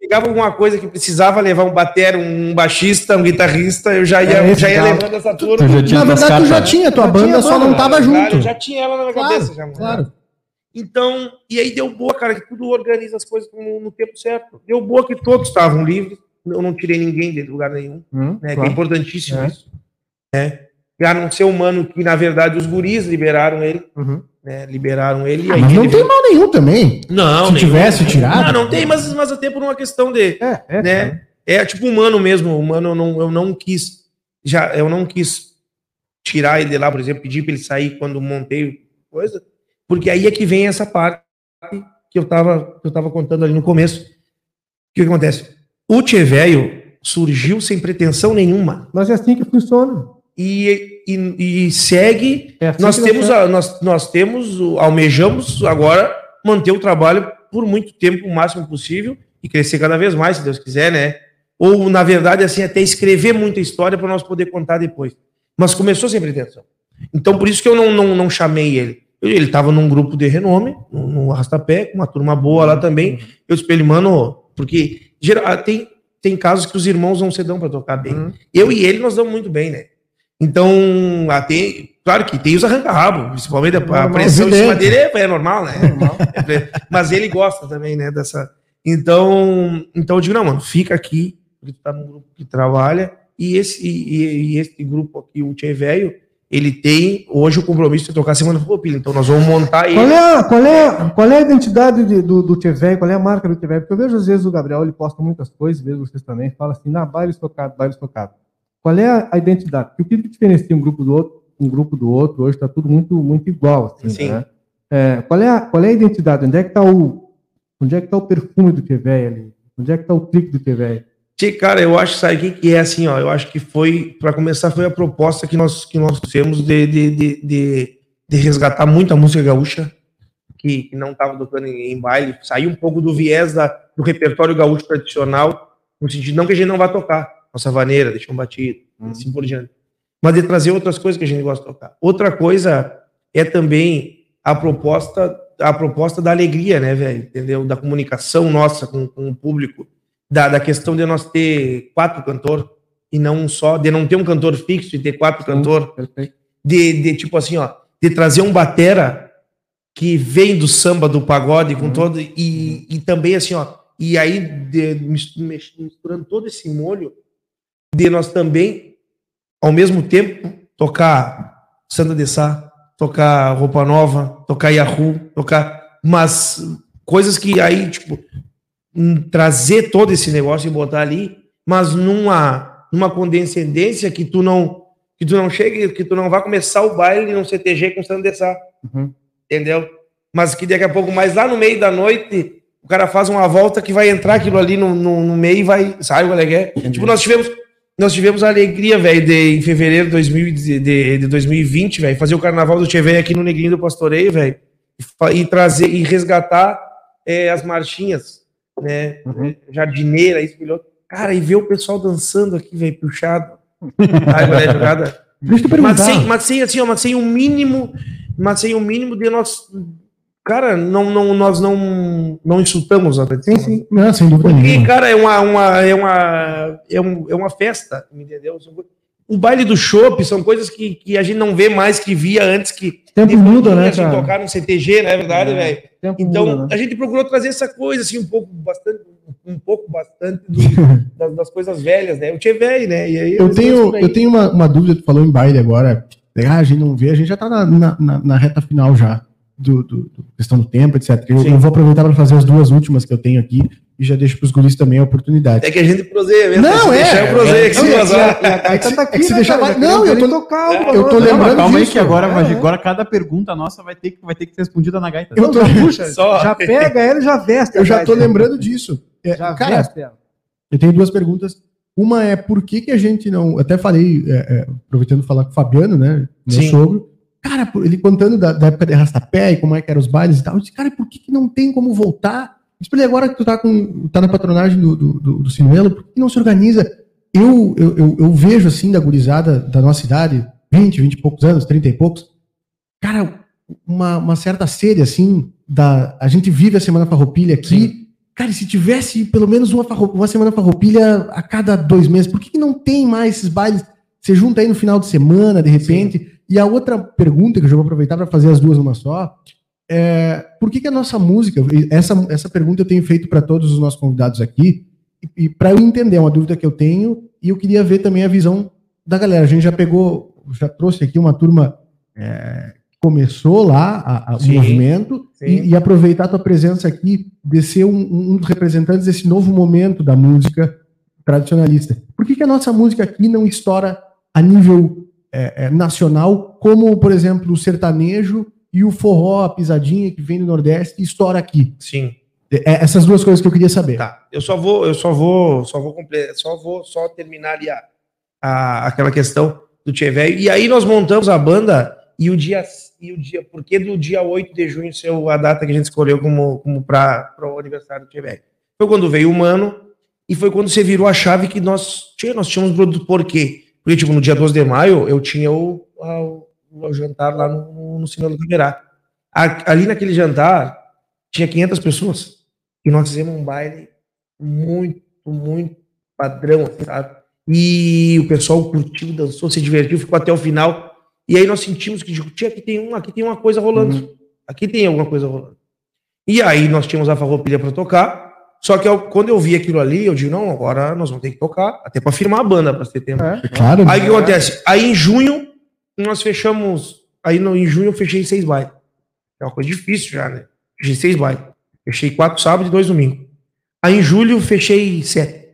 Pegava alguma coisa que precisava levar um batera, um baixista, um guitarrista, eu já ia,
É
já ia
cara.
levando essa turma.
Tu já tinha
Na verdade, tu já tinha, tua
Já
banda
tinha
só não tava junto.
eu já tinha ela na minha
Claro,
cabeça já, mano.
Claro.
Então, e aí deu boa, cara, que tudo organiza as coisas no, no tempo certo. Deu boa que todos estavam livres, eu não tirei ninguém de lugar nenhum,
Hum,
né? Que é
claro.
importantíssimo
É.
isso. Né? A não ser humano que, na verdade, os guris liberaram ele,
Uhum.
né? Liberaram ele. e
Ah,
aí
mas não
ele
tem mal nenhum também.
Não,
Se
nenhum.
tivesse tirado.
Não, não tem, mas, mas até por uma questão de.
É, é.
né?
cara.
É tipo humano mesmo. Humano eu não, eu não quis. Já, eu não quis tirar ele de lá, por exemplo, pedir para ele sair quando montei coisa. Porque aí é que vem essa parte que eu tava, que eu tava contando ali no começo. O que, que acontece? O Tchê Velho surgiu sem pretensão nenhuma.
Mas é assim que funciona.
E, e, e segue
É assim
nós temos, a, nós, nós temos, almejamos agora manter o trabalho por muito tempo, o máximo possível, e crescer cada vez mais, se Deus quiser, né? Ou, na verdade, assim, até escrever muita história para nós poder contar depois. Mas começou sem pretensão. Então, por isso que eu não, não, não chamei ele. Ele estava num grupo de renome, no, Arrastapé, com uma turma boa lá também. Eu disse ele, mano, porque geral, ah, tem, tem casos que os irmãos não se dão para tocar bem.
Uhum.
Eu e ele nós damos muito bem, né? Então, até, claro que tem os arranca-rabo, principalmente a, a
Normal,
pressão em cima
evidente.
dele é, é normal, né? É pre- Mas ele gosta também, né, dessa... Então, então eu digo, não, mano, fica aqui, porque tu tá num grupo que trabalha, e esse, e, e esse grupo aqui, o Tchê Velho, ele tem hoje o compromisso de tocar Semana Farroupilha, então nós vamos montar ele...
Qual é, a- qual, é, qual é a identidade de- do, do Tchevei? Qual é a marca do Tchevei? Porque eu vejo às vezes o Gabriel, ele posta muitas coisas, vejo vocês também, fala assim, na baile tocado, baile tocado. Qual é a, identidade? Porque o que diferencia um grupo do outro, um grupo do outro, hoje está tudo muito, muito igual, assim,
Sim.
né? É, qual, é a, qual é a identidade? Onde é que está o, onde é que tá o perfume do Tchevei ali? Onde é que está o clique do?
Tchê, cara, eu acho, sabe o que, é assim, ó? Eu acho que foi, para começar, foi a proposta que nós, que nós temos de, de, de, de, de resgatar muito a música gaúcha, que, que não estava tocando em, em baile, sair um pouco do viés da, do repertório gaúcho tradicional, no sentido, não que a gente não vá tocar, nossa vaneira, deixa um batido,
Uhum.
assim por diante, mas de trazer outras coisas que a gente gosta de tocar. Outra coisa é também a proposta, a proposta da alegria, né, velho? Entendeu? Da comunicação nossa com, com o público da, da questão de nós ter quatro cantor e não um só, de não ter um cantor fixo e ter quatro cantor,
Perfeito.
de, de tipo assim, ó, de trazer um batera que vem do samba, do pagode, com
Uhum.
todo, e, e também assim, ó, e aí de, mis- mis- misturando todo esse molho, de nós também, ao mesmo tempo, tocar Santa de Sá, tocar Roupa Nova, tocar Yahoo, tocar, mas coisas que aí, tipo, em trazer todo esse negócio e botar ali, mas numa, numa condescendência que tu não que tu não chegue, que tu não vá começar o baile num CTG com Sandro Dessá.
Uhum.
Entendeu? Mas que daqui a pouco, mais lá no meio da noite, o cara faz uma volta que vai entrar aquilo ali no, no, no meio e vai. Sabe qual é que é? Tipo, nós tivemos, nós tivemos a alegria, velho, de, em fevereiro de, 2000, de, de, de 2020, velho, fazer o carnaval do Tchê aqui no Negrinho do Pastoreio, velho, e, e trazer e resgatar é, as marchinhas, né? Jardineira, isso, melhor. Cara, e ver o pessoal dançando aqui, velho, puxado. Sabe qual é a jogada?
Deixa eu
Mas sem, mas sem assim, ó, mas sem o mínimo, mas sem o mínimo de nós, cara, não, não, nós não, não insultamos a.
Sim, sim. Não, sem dúvida
Porque,
nenhuma.
cara, é uma, uma, é uma, é um, é uma festa, entendeu? O baile do chopp são coisas que, que a gente não vê mais que via antes que
tempo muda, né,
assim,
cara?
tocar no CTG, não é verdade,
É.
velho? Então,
muda, né?
a gente procurou trazer essa coisa, assim, um pouco, bastante, um pouco, bastante do- das, das coisas velhas, né? O Tchê velho, né? E aí,
Eu tenho, eu tenho uma, uma dúvida, tu falou em baile agora. Ah, a gente não vê, a gente já tá na, na- na reta final já do, do- do questão do tempo, etc. Eu, eu vou aproveitar para fazer as duas últimas que eu tenho aqui e já deixo para os guris também a oportunidade.
É que a gente proseia mesmo.
Não,
se
é,
deixar, eu proseio aqui,
é,
se
é,
vazar.
É que se,
tá
é que se deixar.
cara,
Não, eu tô,
tocar,
É,
eu tô
Não,
lembrando
calma aí
disso.
que agora,
É, é.
agora cada pergunta nossa vai ter que, vai ter que ser respondida na gaita.
eu tô,
Puxa,
Só.
já pega ele e já veste.
eu já tô lembrando disso. É,
Já
cara,
veste ela.
Eu tenho duas perguntas. Uma é por que, que a gente não. Até falei, é, é, aproveitando falar com o Fabiano, né? Meu
Sim.
sogro. Cara, ele contando da, da época de arrastapé e como é que eram os bailes e tal. Eu disse, cara, por que, que não tem como voltar? Disse pra ele, agora que tu tá, com, tá na patronagem do, do, do, do Sinuelo, por que não se organiza? Eu, eu, eu, eu vejo, assim, da gurizada da nossa idade, 20, 20 e poucos anos, 30 e poucos, cara, uma, uma certa sede, assim, da, a gente vive a Semana Farroupilha aqui. Cara, e se tivesse pelo menos uma, uma Semana Farroupilha a cada dois meses, por que, que não tem mais esses bailes? Você junta aí no final de semana, de repente. E a outra pergunta, que eu já vou aproveitar para fazer as duas numa só, é por que, que a nossa música, essa, essa pergunta eu tenho feito para todos os nossos convidados aqui, e, e para eu entender, é uma dúvida que eu tenho, e eu queria ver também a visão da galera. A gente já pegou, já trouxe aqui uma turma é, que começou lá a- a- o
Sim,
movimento,
sim.
e, e aproveitar a tua presença aqui de ser um, um dos representantes desse novo momento da música tradicionalista. Por que, que a nossa música aqui não estoura a nível é, é, nacional, como, por exemplo, o sertanejo e o forró, a pisadinha que vem do Nordeste, estoura aqui?
Sim.
É, essas duas coisas que eu queria saber.
Tá. Eu só vou, eu só vou, só vou completar, só vou só terminar ali a, a- aquela questão do Tchê Velho. E aí nós montamos a banda e o dia e o dia, por que do dia 8 de junho ser a data que a gente escolheu como como para o aniversário do Tchê Velho? Foi quando veio o Mano e foi quando você virou a chave que nós, tchê, nós tínhamos produto por quê? Porque tipo, no dia 12 de maio eu tinha o, a- o, o jantar lá no, no, Cinema do Caberá. A- Ali naquele jantar tinha 500 pessoas e nós fizemos um baile muito, muito padrão, assim, sabe? E o pessoal curtiu, dançou, se divertiu, ficou até o final. E aí nós sentimos que, tipo, aqui tem, um, aqui tem uma coisa rolando. Aqui tem alguma coisa rolando. E aí nós tínhamos a farroupilha para tocar. Só que eu- quando eu vi aquilo ali, eu digo, não, agora nós vamos ter que tocar, até para firmar a banda, para ter tempo.
É.
Claro.
Aí o que acontece? Aí em junho, nós fechamos. Aí no, em junho eu fechei seis bailes. É uma coisa difícil já, né? Fechei seis bailes. Fechei quatro sábados e dois domingos. Aí em julho fechei sete.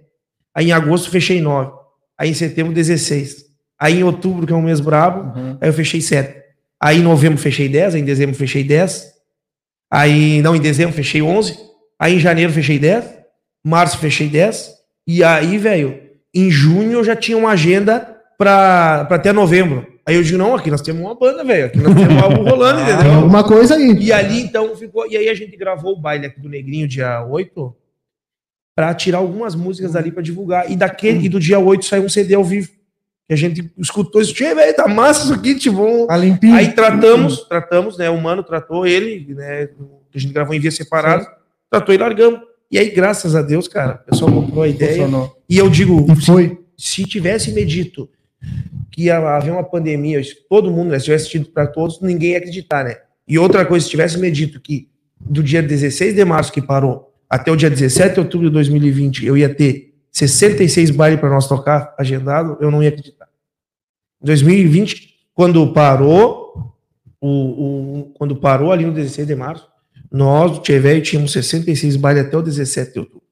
Aí em agosto fechei nove. Aí em setembro, 16. Aí em outubro, que é um mês brabo,
Uhum.
aí eu fechei sete. Aí em novembro fechei 10, aí em dezembro fechei 10. Aí, não, em dezembro fechei 11. Aí em janeiro fechei 10. Março fechei 10. E aí, velho, em junho eu já tinha uma agenda pra, pra até novembro. Aí eu digo, não, aqui nós temos uma banda, velho. Aqui nós temos algo rolando,
Tem
entendeu?
alguma coisa aí.
E ali, então, ficou. E aí a gente gravou o baile aqui do Negrinho, dia 8, pra tirar algumas músicas dali pra divulgar. E daquele, e do dia 8 saiu um CD ao vivo. Que a gente escutou isso, "Tchê, velho, tá massa isso aqui, tipo.
Tá limpinho.
Aí tratamos, tratamos, né? O mano tratou ele, né? A gente gravou em dias separados, tratou e largamos. E aí, graças a Deus, cara, o pessoal comprou a ideia.
Funcionou.
E eu digo,
E foi.
se tivesse me dito que ia haver uma pandemia, todo mundo, né, se tivesse tido para todos, ninguém ia acreditar, né? E outra coisa, se tivesse me dito que do dia 16 de março que parou até o dia 17 de outubro de 2020 eu ia ter 66 bailes para nós tocar agendado, eu não ia acreditar. Em 2020, quando parou, o, o- quando parou ali no 16 de março, nós, o Tchê Velho, tínhamos 66 bailes até o 17 de outubro.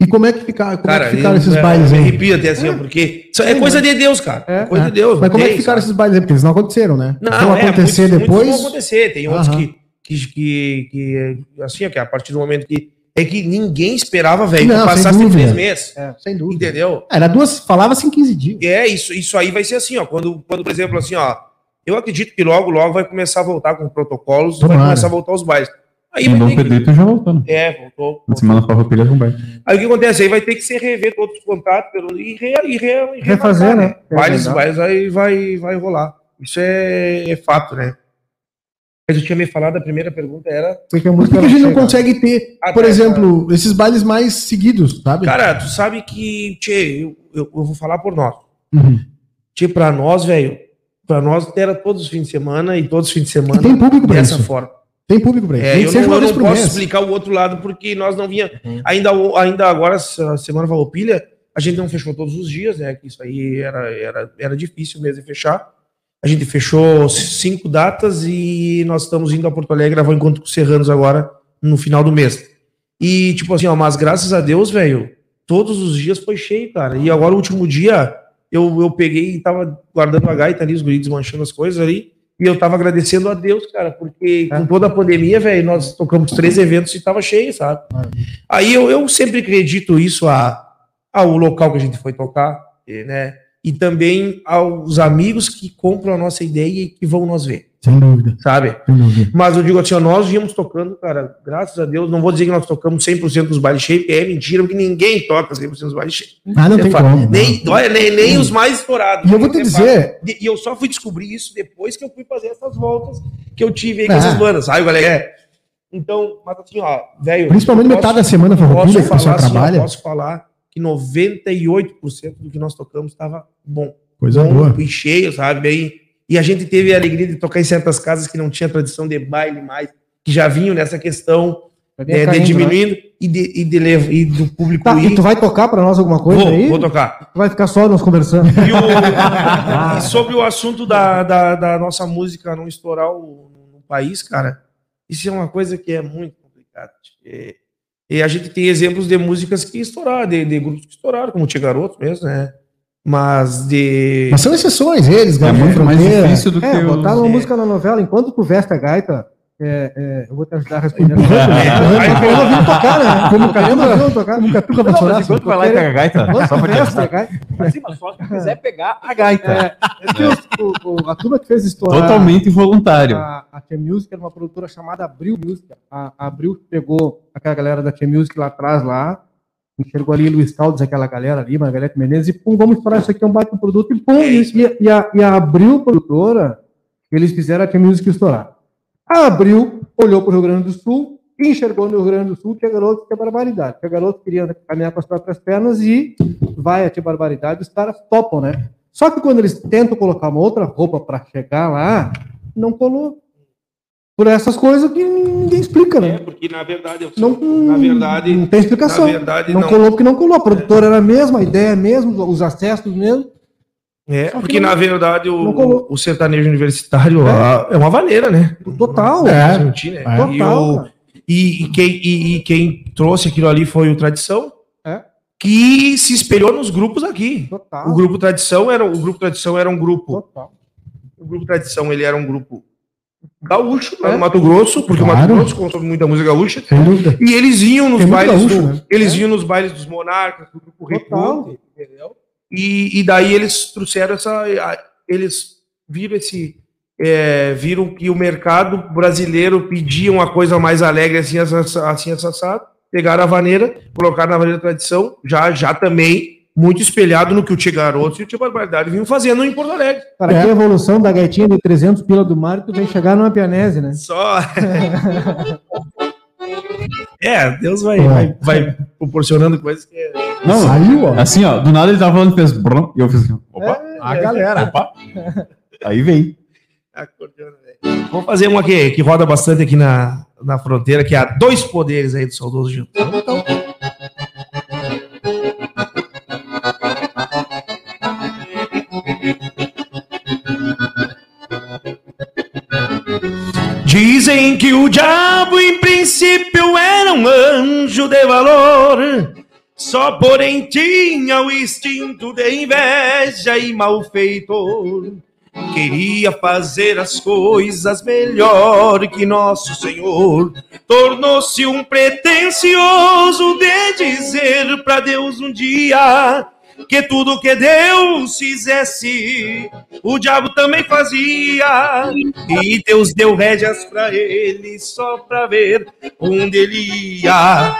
E como é que, fica, como
Cara,
é que ficaram
eu-
esses
é,
bailes
me
aí?
arrepio até assim, ó, porque isso é coisa de Deus, cara.
É,
coisa
É.
de Deus.
Mas como é que ficaram
sabe?
esses bailes aí? Porque eles não aconteceram, né?
Não,
vão
é,
acontecer
muitos-
depois.
Muitos vão acontecer. Tem outros
Aham.
que, que, que, que, assim, que a partir do momento que. É que ninguém esperava, velho, que
Não,
passasse três meses.
É, sem dúvida.
Entendeu?
Era duas, falava-se em 15 dias.
É, isso, isso aí vai ser assim, ó. Quando, quando, por exemplo, assim, ó. Eu acredito que logo, logo vai começar a voltar com protocolos, vai
Tomara.
começar a voltar os bailes. Aí vai
Dom
ter que-
Pedrito já voltou, né?
É, voltou.
Na semana farroupilha vai.
Aí o que acontece? Aí vai ter que se rever todos os contratos pelo- e, re, e, re, e
Refazer, né?
Bailes,
É
bailes aí vai, vai rolar. Isso é, é fato, né? Mas eu tinha me falado, a primeira pergunta era.
Por que a
que a gente não consegue ter,
Ah,
por exemplo, esses bailes mais seguidos, sabe?
Cara, tu sabe que, tchê, eu, eu, eu vou falar por nós.
Uhum.
Tchê, pra nós, velho, pra nós era todos os fins de semana e todos os fins de
E
semana
tem público pra
dessa
isso.
forma.
Tem público pra isso.
É, eu não,
uma
eu não posso
mês.
explicar o outro lado porque nós não vinha.
Uhum.
Ainda, ainda agora, semana Farroupilha, a gente não fechou todos os dias, né? Que isso aí era, era, era difícil mesmo de fechar. A gente fechou cinco datas e nós estamos indo a Porto Alegre gravar um encontro com os Serranos agora no final do mês. E, tipo assim, ó, mas graças a Deus, velho, todos os dias foi cheio, cara. E agora, o último dia, eu, eu peguei e tava guardando a gaita ali, os guris desmanchando as coisas ali. E eu tava agradecendo a Deus, cara, porque com toda a pandemia, velho, nós tocamos três eventos e tava cheio, sabe? Aí eu, eu sempre acredito isso a, ao local que a gente foi tocar, né? E também aos amigos que compram a nossa ideia e que vão nos ver,
Sem dúvida,
sabe?
sem dúvida.
Mas eu digo assim, ó, nós íamos tocando, cara, graças a Deus, não vou dizer que nós tocamos 100% dos bailes cheios, é mentira, porque ninguém toca 100% dos bailes cheios.
Ah, não
É
tem
fato.
como.
nem, olha, nem, nem os mais estourados.
E eu vou te
É
dizer,
fato. E eu só fui descobrir isso depois que eu fui fazer essas voltas que eu tive aí com
É.
essas bandas, sabe, galera? É. Então, mas assim, ó, velho.
principalmente
eu
metade
posso-
da semana foi
posso
que o pessoal
falar, assim,
trabalha.
posso falar que 98% do que nós tocamos estava bom.
Coisa
bom
boa.
e cheio, sabe? Bem, e a gente teve a alegria de tocar em certas casas que não tinha tradição de baile mais, que já vinham nessa questão é,
a
de
né?
diminuindo e, de, e, de e do público
Tá,
ir.
e tu vai tocar pra nós alguma coisa
vou,
aí?
vou tocar.
Tu vai ficar só nós conversando.
E, o- e sobre o assunto da, da, da nossa música não estourar o, no país, cara, isso é uma coisa que é muito complicada. E, e a gente tem exemplos de músicas que estouraram, de, de grupos que estouraram, como o Tia Garoto mesmo, né? Mas de.
Mas são exceções, eles,
É muito mais difícil do que
É, botar uma
é.
música na novela, enquanto tu veste a gaita, é, é, eu vou te ajudar a responder.
É,
Eu não vim tocar, né? Como Catuca viu tocar? Como Catuca vassouraço.
mas enquanto vai lá e pega a gaita, só
tu
pra te
veste a gaita,
Mas sim, mas só se quiser pegar a gaita.
é, é o- o- a turma que fez estourar
Totalmente voluntário.
a, a Tia Music era uma produtora chamada Abril Music. A, a Abril pegou aquela galera da Tia Music lá atrás, lá, enxergou ali Luiz Caldas, aquela galera ali, Margarete Menezes, e pum, vamos estourar isso aqui, é um baita produto, e pum,
É
e, e, a- e a, a Abril produtora, eles fizeram a Tia Music estourar. A Abril olhou para o Rio Grande do Sul, enxergou no Rio Grande do Sul que a que é barbaridade. Que a garoto queria caminhar com as próprias pernas e vai a Tia Barbaridade, os caras topam, né? Só que quando eles tentam colocar uma outra roupa para chegar lá, não colou. Por essas coisas que ninguém explica,
É,
né?
porque na verdade, eu-
Não,
na verdade,
não tem explicação.
verdade,
não,
não.
colou porque não colou. A produtora era a mesma, a ideia é a mesma, os acessos mesmo.
É,
Só
porque
não-
na verdade o, o sertanejo universitário a- é, uma vaneira, né?
Total.
É.
Sentir, né?
É.
E,
Total.
o-
cara.
e- e quem, e- e quem trouxe aquilo ali foi o Tradição,
É.
que se espelhou nos grupos aqui.
Total.
O grupo Tradição era o grupo Tradição era um grupo.
Total.
O grupo Tradição ele era um grupo gaúcho,
É.
no Mato Grosso, porque o
Claro.
Mato Grosso consome muita música gaúcha.
Sem dúvida.
E eles iam nos
Tem
bailes,
gaúcho,
do-
né?
eles
É.
iam nos bailes dos monarcas, do grupo entendeu? E, e daí eles trouxeram essa, eles viram esse, é, viram que o mercado brasileiro pedia uma coisa mais alegre assim, assa- assim assado, pegaram a vaneira, colocaram na vaneira tradição, já, já também muito espelhado no que o Tia Garoto e o Tia Barbaridade vinham fazendo em Porto Alegre.
Cara,
É.
que evolução da gaitinha de 300 pila do mar, tu vem chegar numa pianese, né?
Só. é, Deus vai,
É.
vai, vai proporcionando coisas que. é-
Não,
Saiu, ó.
assim, ó, do nada ele tava falando e fez brum, e eu fiz assim, opa,
A galera.
opa. Aí veio.
Velho. Vamos fazer uma que, que roda bastante aqui na, na fronteira, que é a Dois Poderes aí do Saudoso Gil. Dizem que o diabo em princípio era um anjo de valor, Só porém tinha o instinto de inveja e malfeitor. Queria fazer as coisas melhor que nosso Senhor. Tornou-se um pretensioso de dizer para Deus um dia que tudo que Deus fizesse, o diabo também fazia. E Deus deu rédeas para ele só para ver onde ele ia.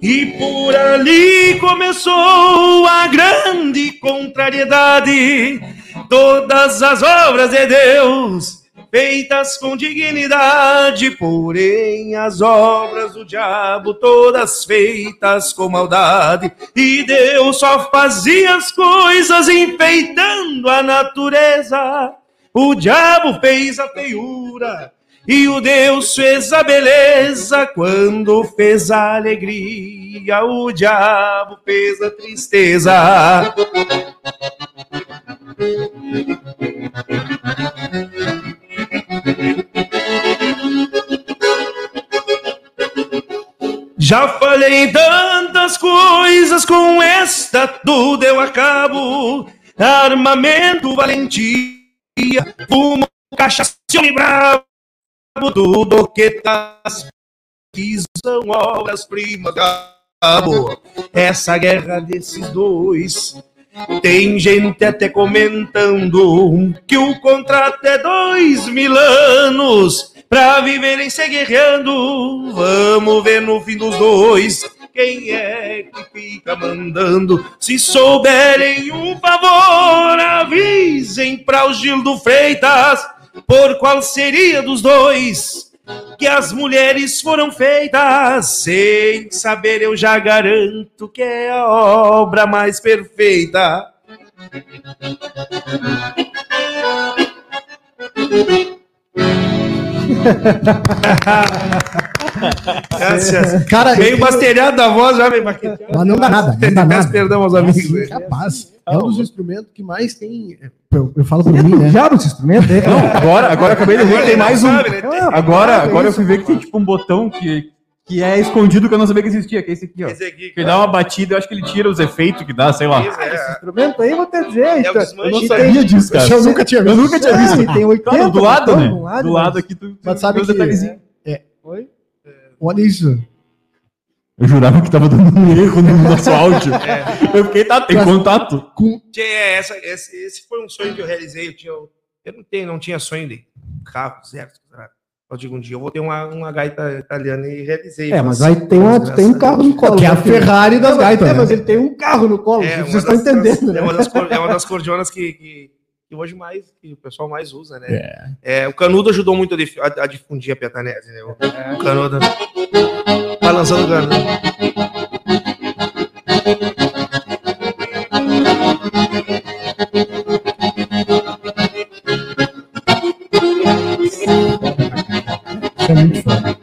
E por ali começou a grande contrariedade. Todas as obras de Deus feitas com dignidade, porém as obras do diabo todas feitas com maldade. E Deus só fazia as coisas enfeitando a natureza. O diabo fez a feiura e o Deus fez a beleza quando fez a alegria, o diabo fez a tristeza. Já falei tantas coisas com esta, tudo eu acabo. Armamento, valentia, fumo, cachaça e bravo tudo que tá são obras-primas. Essa guerra desses dois. Tem gente até comentando que o contrato é dois mil anos pra viverem se guerreando. Vamos ver no fim dos dois quem é que fica mandando. Se souberem um favor, avisem pra o Gildo Freitas por qual seria dos dois que as mulheres foram feitas. Sem saber, eu já garanto que é a obra mais perfeita. Graças.
Cara,
Meio
eu-
bastelhado da voz, já meio baqueteado.
Mas não dá nada, não dá nada.
perdão aos amigos.
Capaz. É um dos instrumentos que mais tem. Eu, eu falo por mim, né?
Já esse instrumento aí,
Não, agora, agora eu acabei de ver que tem mais um.
Né?
Agora, agora eu fui ver que tem tipo um botão que, que é escondido que eu não sabia que existia, que é esse aqui, ó.
Esse aqui,
Que ele dá uma batida, eu acho que ele tira os efeitos que dá, sei lá.
Esse é-
Esse instrumento aí, vou te dizer.
É
então, eu não sabia disso,
cara.
Eu nunca tinha
Eu
visto.
nunca tinha visto.
Tem 80
Claro, do lado, né?
do lado,
Do lado aqui, tu, tu
Mas sabe
os
que-
detalhezinhos.
Oi?
Olha isso.
Eu jurava que tava dando um erro no nosso áudio. Eu fiquei, tá, tem
Mas-
contato.
Tchê, é, essa, esse, esse foi um sonho que eu realizei. Eu, tinha, eu não, tenho, não tinha sonho de carro, certo? Eu digo, um dia eu vou ter uma, uma gaita italiana e realizei.
É, mas
Mas-
aí tem, uma, tem um carro no colo.
Que é a
né?
Ferrari das
mas-
gaitas.
É, mas
né?
ele tem um carro no colo.
É,
vocês estão
das-
entendendo,
É
né?
uma das, é uma das cordionas que, que, que hoje mais, que o pessoal mais usa, né? É, o Canudo ajudou muito a, dif- a- a difundir a piatanese, né? O, o Canudo vai lançando o Canudo.
É muito foda.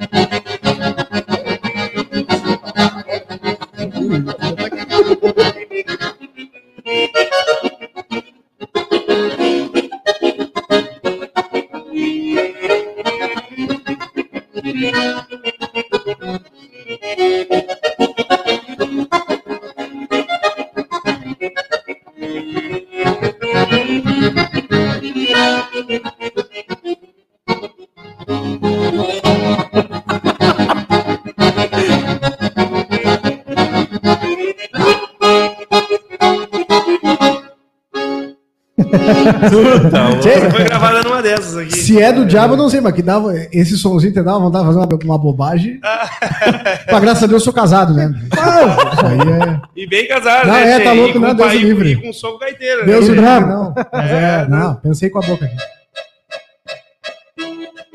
Você foi gravada numa dessas aqui.
Se é do diabo, eu não sei, mas que dava esse somzinho te dava vontade de fazer uma, uma bobagem. mas graças a Deus eu sou casado, né? Ah, é.
E bem casado,
Não,
né?
é, tá louco,
com
não, Deus
pai-
o livre.
E com som gaiteiro, né?
Deus o
É.
livre, não. Mas é, não, pensei com a boca aqui.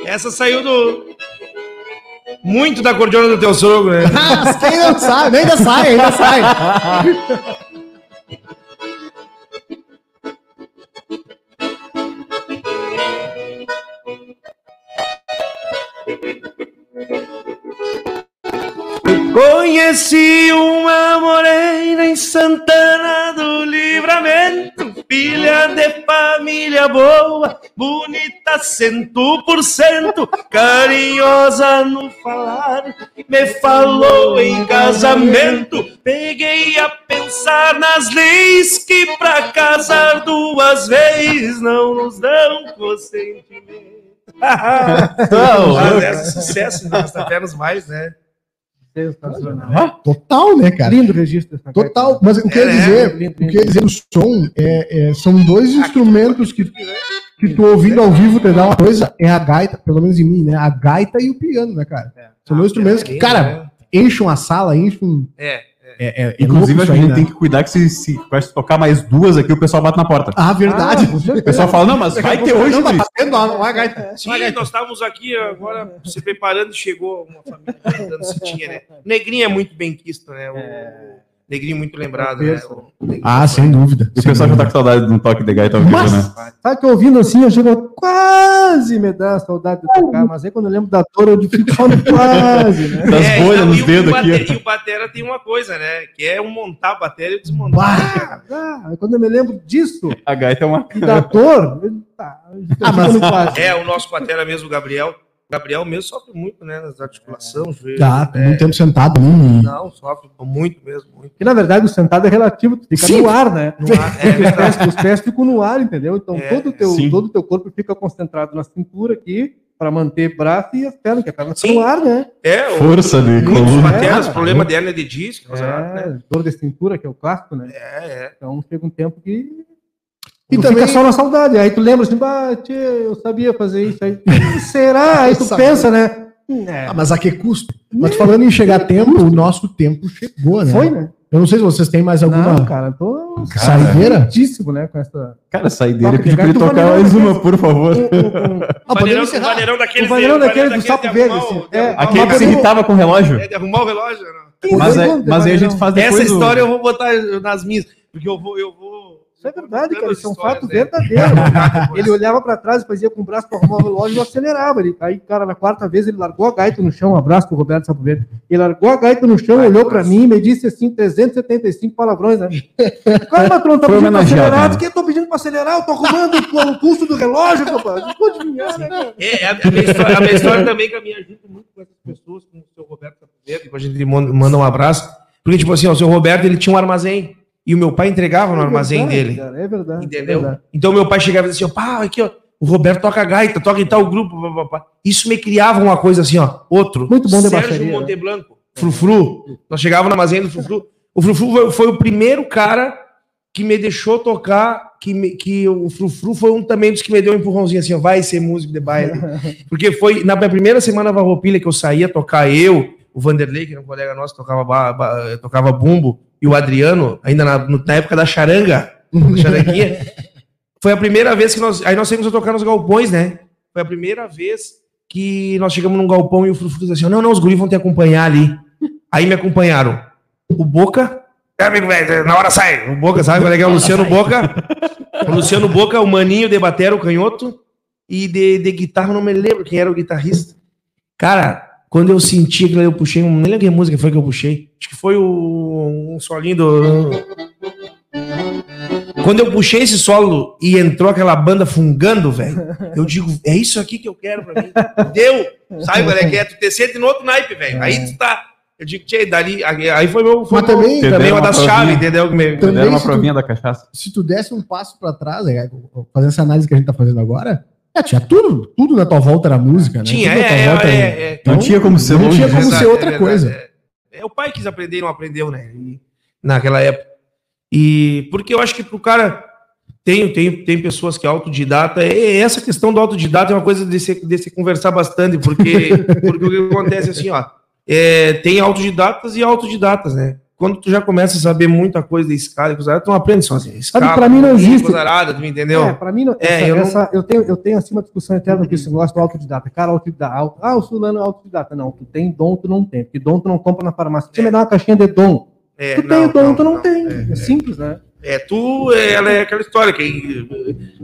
Essa saiu do. Muito da cordiona do teu sogro, né?
Quem não sabe, ainda sai, ainda sai.
Conheci uma morena em Santana do Livramento. filha de família boa, bonita cento por cento, carinhosa no falar, me falou em casamento. Peguei a pensar nas leis que pra casar duas vezes não nos dão consentimento.
Não,
Mas é sucesso, nós apenas mais, né?
Sensacional.
Total, né, cara?
Lindo registro dessa
Total. Mas o que eu ia
É,
dizer,
lindo,
o que eu ia dizer do som é, é, são dois instrumentos que, que tu ouvindo ao vivo te dá uma coisa, é a gaita, pelo menos em mim, né? A gaita e o piano, né, cara? São dois instrumentos que, cara, enchem a sala, enchem.
É.
É, é, é
Inclusive, a gente
né?
tem que cuidar que se, se vai tocar mais duas aqui, o pessoal bate na porta.
Ah, verdade.
O pessoal fala, não, mas vai ter hoje,
Não, tá batendo.
Sim, nós estávamos aqui agora se preparando e chegou uma família perguntando se tinha, né? O Negrinho é muito bem quisto, né? O Negrinho muito lembrado, né? Negrinho
Ah, sem dúvida.
O
sem
pessoal já tá
dúvida.
com saudade de um toque de gaita ao vivo,
Mas-
né?
Sabe que ouvindo assim, eu chego quase me dá saudade de tocar, mas aí quando eu lembro da dor, eu fico no quase, né?
Das
É,
bolhas nos
e o-
dedos aqui.
E o Batera tem uma coisa, né? Que é um montar a bateria e desmontar.
Ah, quando eu me lembro disso,
A gaita é uma.
e da dor, eu, tá, eu
Ah, mas-.
É, o nosso Batera mesmo, o Gabriel. O Gabriel mesmo sofre muito, né? Nas articulações, joelho.
Tá,
é,
muito tempo sentado, né?
Não, sofre muito mesmo, muito.
Porque na verdade o sentado é relativo, tu fica
Sim.
no ar, né?
No ar, é
Os pés, os pés ficam no ar, entendeu? Então
É,
todo o teu,
sim.
todo o teu corpo fica concentrado na cintura aqui, para manter braço e as pernas, que a perna fica no ar, né?
É, o,
Força de
muitos
coluna.
bateras,
É,
problema de hernia de disco, errada, né?
É, dor de cintura, que é o clássico, né?
É, é.
Então chega um tempo que.
E
tu
também-
fica só na saudade. Aí tu lembra assim, bah, tchê, eu sabia fazer isso aí. Será? Aí tu pensa, né? É,
Ah, mas a que custo? Mas falando em chegar a tempo, o nosso tempo chegou, né?
foi, né?
Eu não sei se vocês têm mais alguma
Não, cara, eu tô
saideira.
muitíssimo, né? Com essa.
Cara, saideira,
Toque
pedi pra ele tocar mais uma, por favor.
Ah,
Vaneirão, o
encerrar.
vaneirão daquele
O vaneirão daquele do sapo verde, assim. É,
Aquele que se irritava com o relógio.
É de arrumar o relógio, não.
Mas, é- mas aí a gente faz depois
Essa
o-
história eu vou botar nas minhas, porque eu vou, eu vou.
Isso é verdade, cara. Isso é um fato
né?
verdadeiro. Ele olhava pra trás e fazia com o braço pra arrumar o relógio e acelerava. Ele, aí, cara, na quarta vez ele largou a gaita no chão. Um abraço pro Roberto Sapo Verde. Ele largou a gaita no chão,
Vai,
olhou pra
abraço.
mim e me disse assim: 375 palavrões, né? Cara, não tá pedindo pra
homenageado,
acelerar.
né?
Diz que eu tô pedindo pra acelerar, eu tô arrumando o custo do relógio, rapaz. Não pode adivinhar, né, cara?
É, a, a minha história, a minha história também que eu me ajuda muito com essas pessoas, com o seu Roberto Sapoveiro, que a gente manda, manda um abraço. Porque, tipo assim, ó, o seu Roberto ele tinha um armazém. E o meu pai entregava no armazém
É verdade,
dele.
cara, é verdade.
Entendeu?
é verdade.
Então meu pai chegava e dizia assim, pá, aqui, ó, o Roberto toca gaita, toca em tal grupo. pá, pá, pá. Isso me criava uma coisa assim, ó. Outro.
Muito bom
Sérgio
baixaria, né?
Monteblanco, Frufru. Nós chegávamos no armazém do Frufru. O Frufru foi, foi o primeiro cara que me deixou tocar, que, me- que o Frufru foi um também dos que me deu um empurrãozinho assim, ó, vai ser músico de baile. Porque foi na minha primeira semana Varroupilha que eu saía tocar eu, o Vanderlei, que era um colega nosso, tocava, ba- ba- tocava bumbo, e o Adriano, ainda na, na época da charanga, da charanguinha. Foi a primeira vez que nós. Aí nós temos a tocar nos galpões, né? Foi a primeira vez que nós chegamos num galpão e o Frufru disse assim: não, não, os guris vão te acompanhar ali. Aí me acompanharam. O Boca. É, na hora sai. O Boca, sabe qual é que é o Luciano Boca? O Luciano Boca, o Maninho de batera, o canhoto. E de, de guitarra, não me lembro quem era o guitarrista. Cara, quando eu senti eu puxei. um- Nem lembro que música foi que eu puxei. Acho que foi o, um solinho do. Quando eu puxei esse solo e entrou aquela banda fungando, velho, eu digo, é isso aqui que eu quero pra mim. Deu! Sabe, qual é que é? Tu te sente no outro naipe, velho. Aí tu tá. Eu digo, tchê, dali. Aí foi meu. Foi
Mas
meu-
também-
também uma
uma
das
provinha.
chaves, entendeu? Me-
Também
uma
se tu-
provinha da cachaça.
Se tu desse um passo pra trás, é, fazendo essa análise que a gente tá fazendo agora, é, tinha tudo, tudo na tua volta era música, né?
Tinha,
Tudo
é, é,
volta
é,
era-
é.
Não tinha como ser
não tinha como
Verdade,
ser outra
é
coisa.
É. É, o pai quis aprender e não aprendeu, né? E- naquela época. E porque eu acho que pro cara tem, tem, tem pessoas que é autodidata. E essa questão do autodidata é uma coisa de se, de se conversar bastante, porque, porque o que acontece assim, ó. é, tem autodidatas e autodidatas, né? Quando tu já começa a saber muita coisa de escala, e coisa arada, tu não aprende sozinho. Escala,
pra mim não existe.
Coisa arada, tu entendeu?
É, pra mim, não-
É,
essa,
eu não-
essa- eu, tenho, eu tenho assim uma discussão eterna com esse negócio do autodidata. Cara, autodidata. auto- Ah, o fulano é autodidata. Não, tu tem dom, tu não tem. Porque dom tu não compra na farmácia. Você
É.
me dá uma caixinha de dom.
É,
Tu tem o dom, tu não, tem.
é,
É, simples, né?
É, tu, é, ela é aquela história que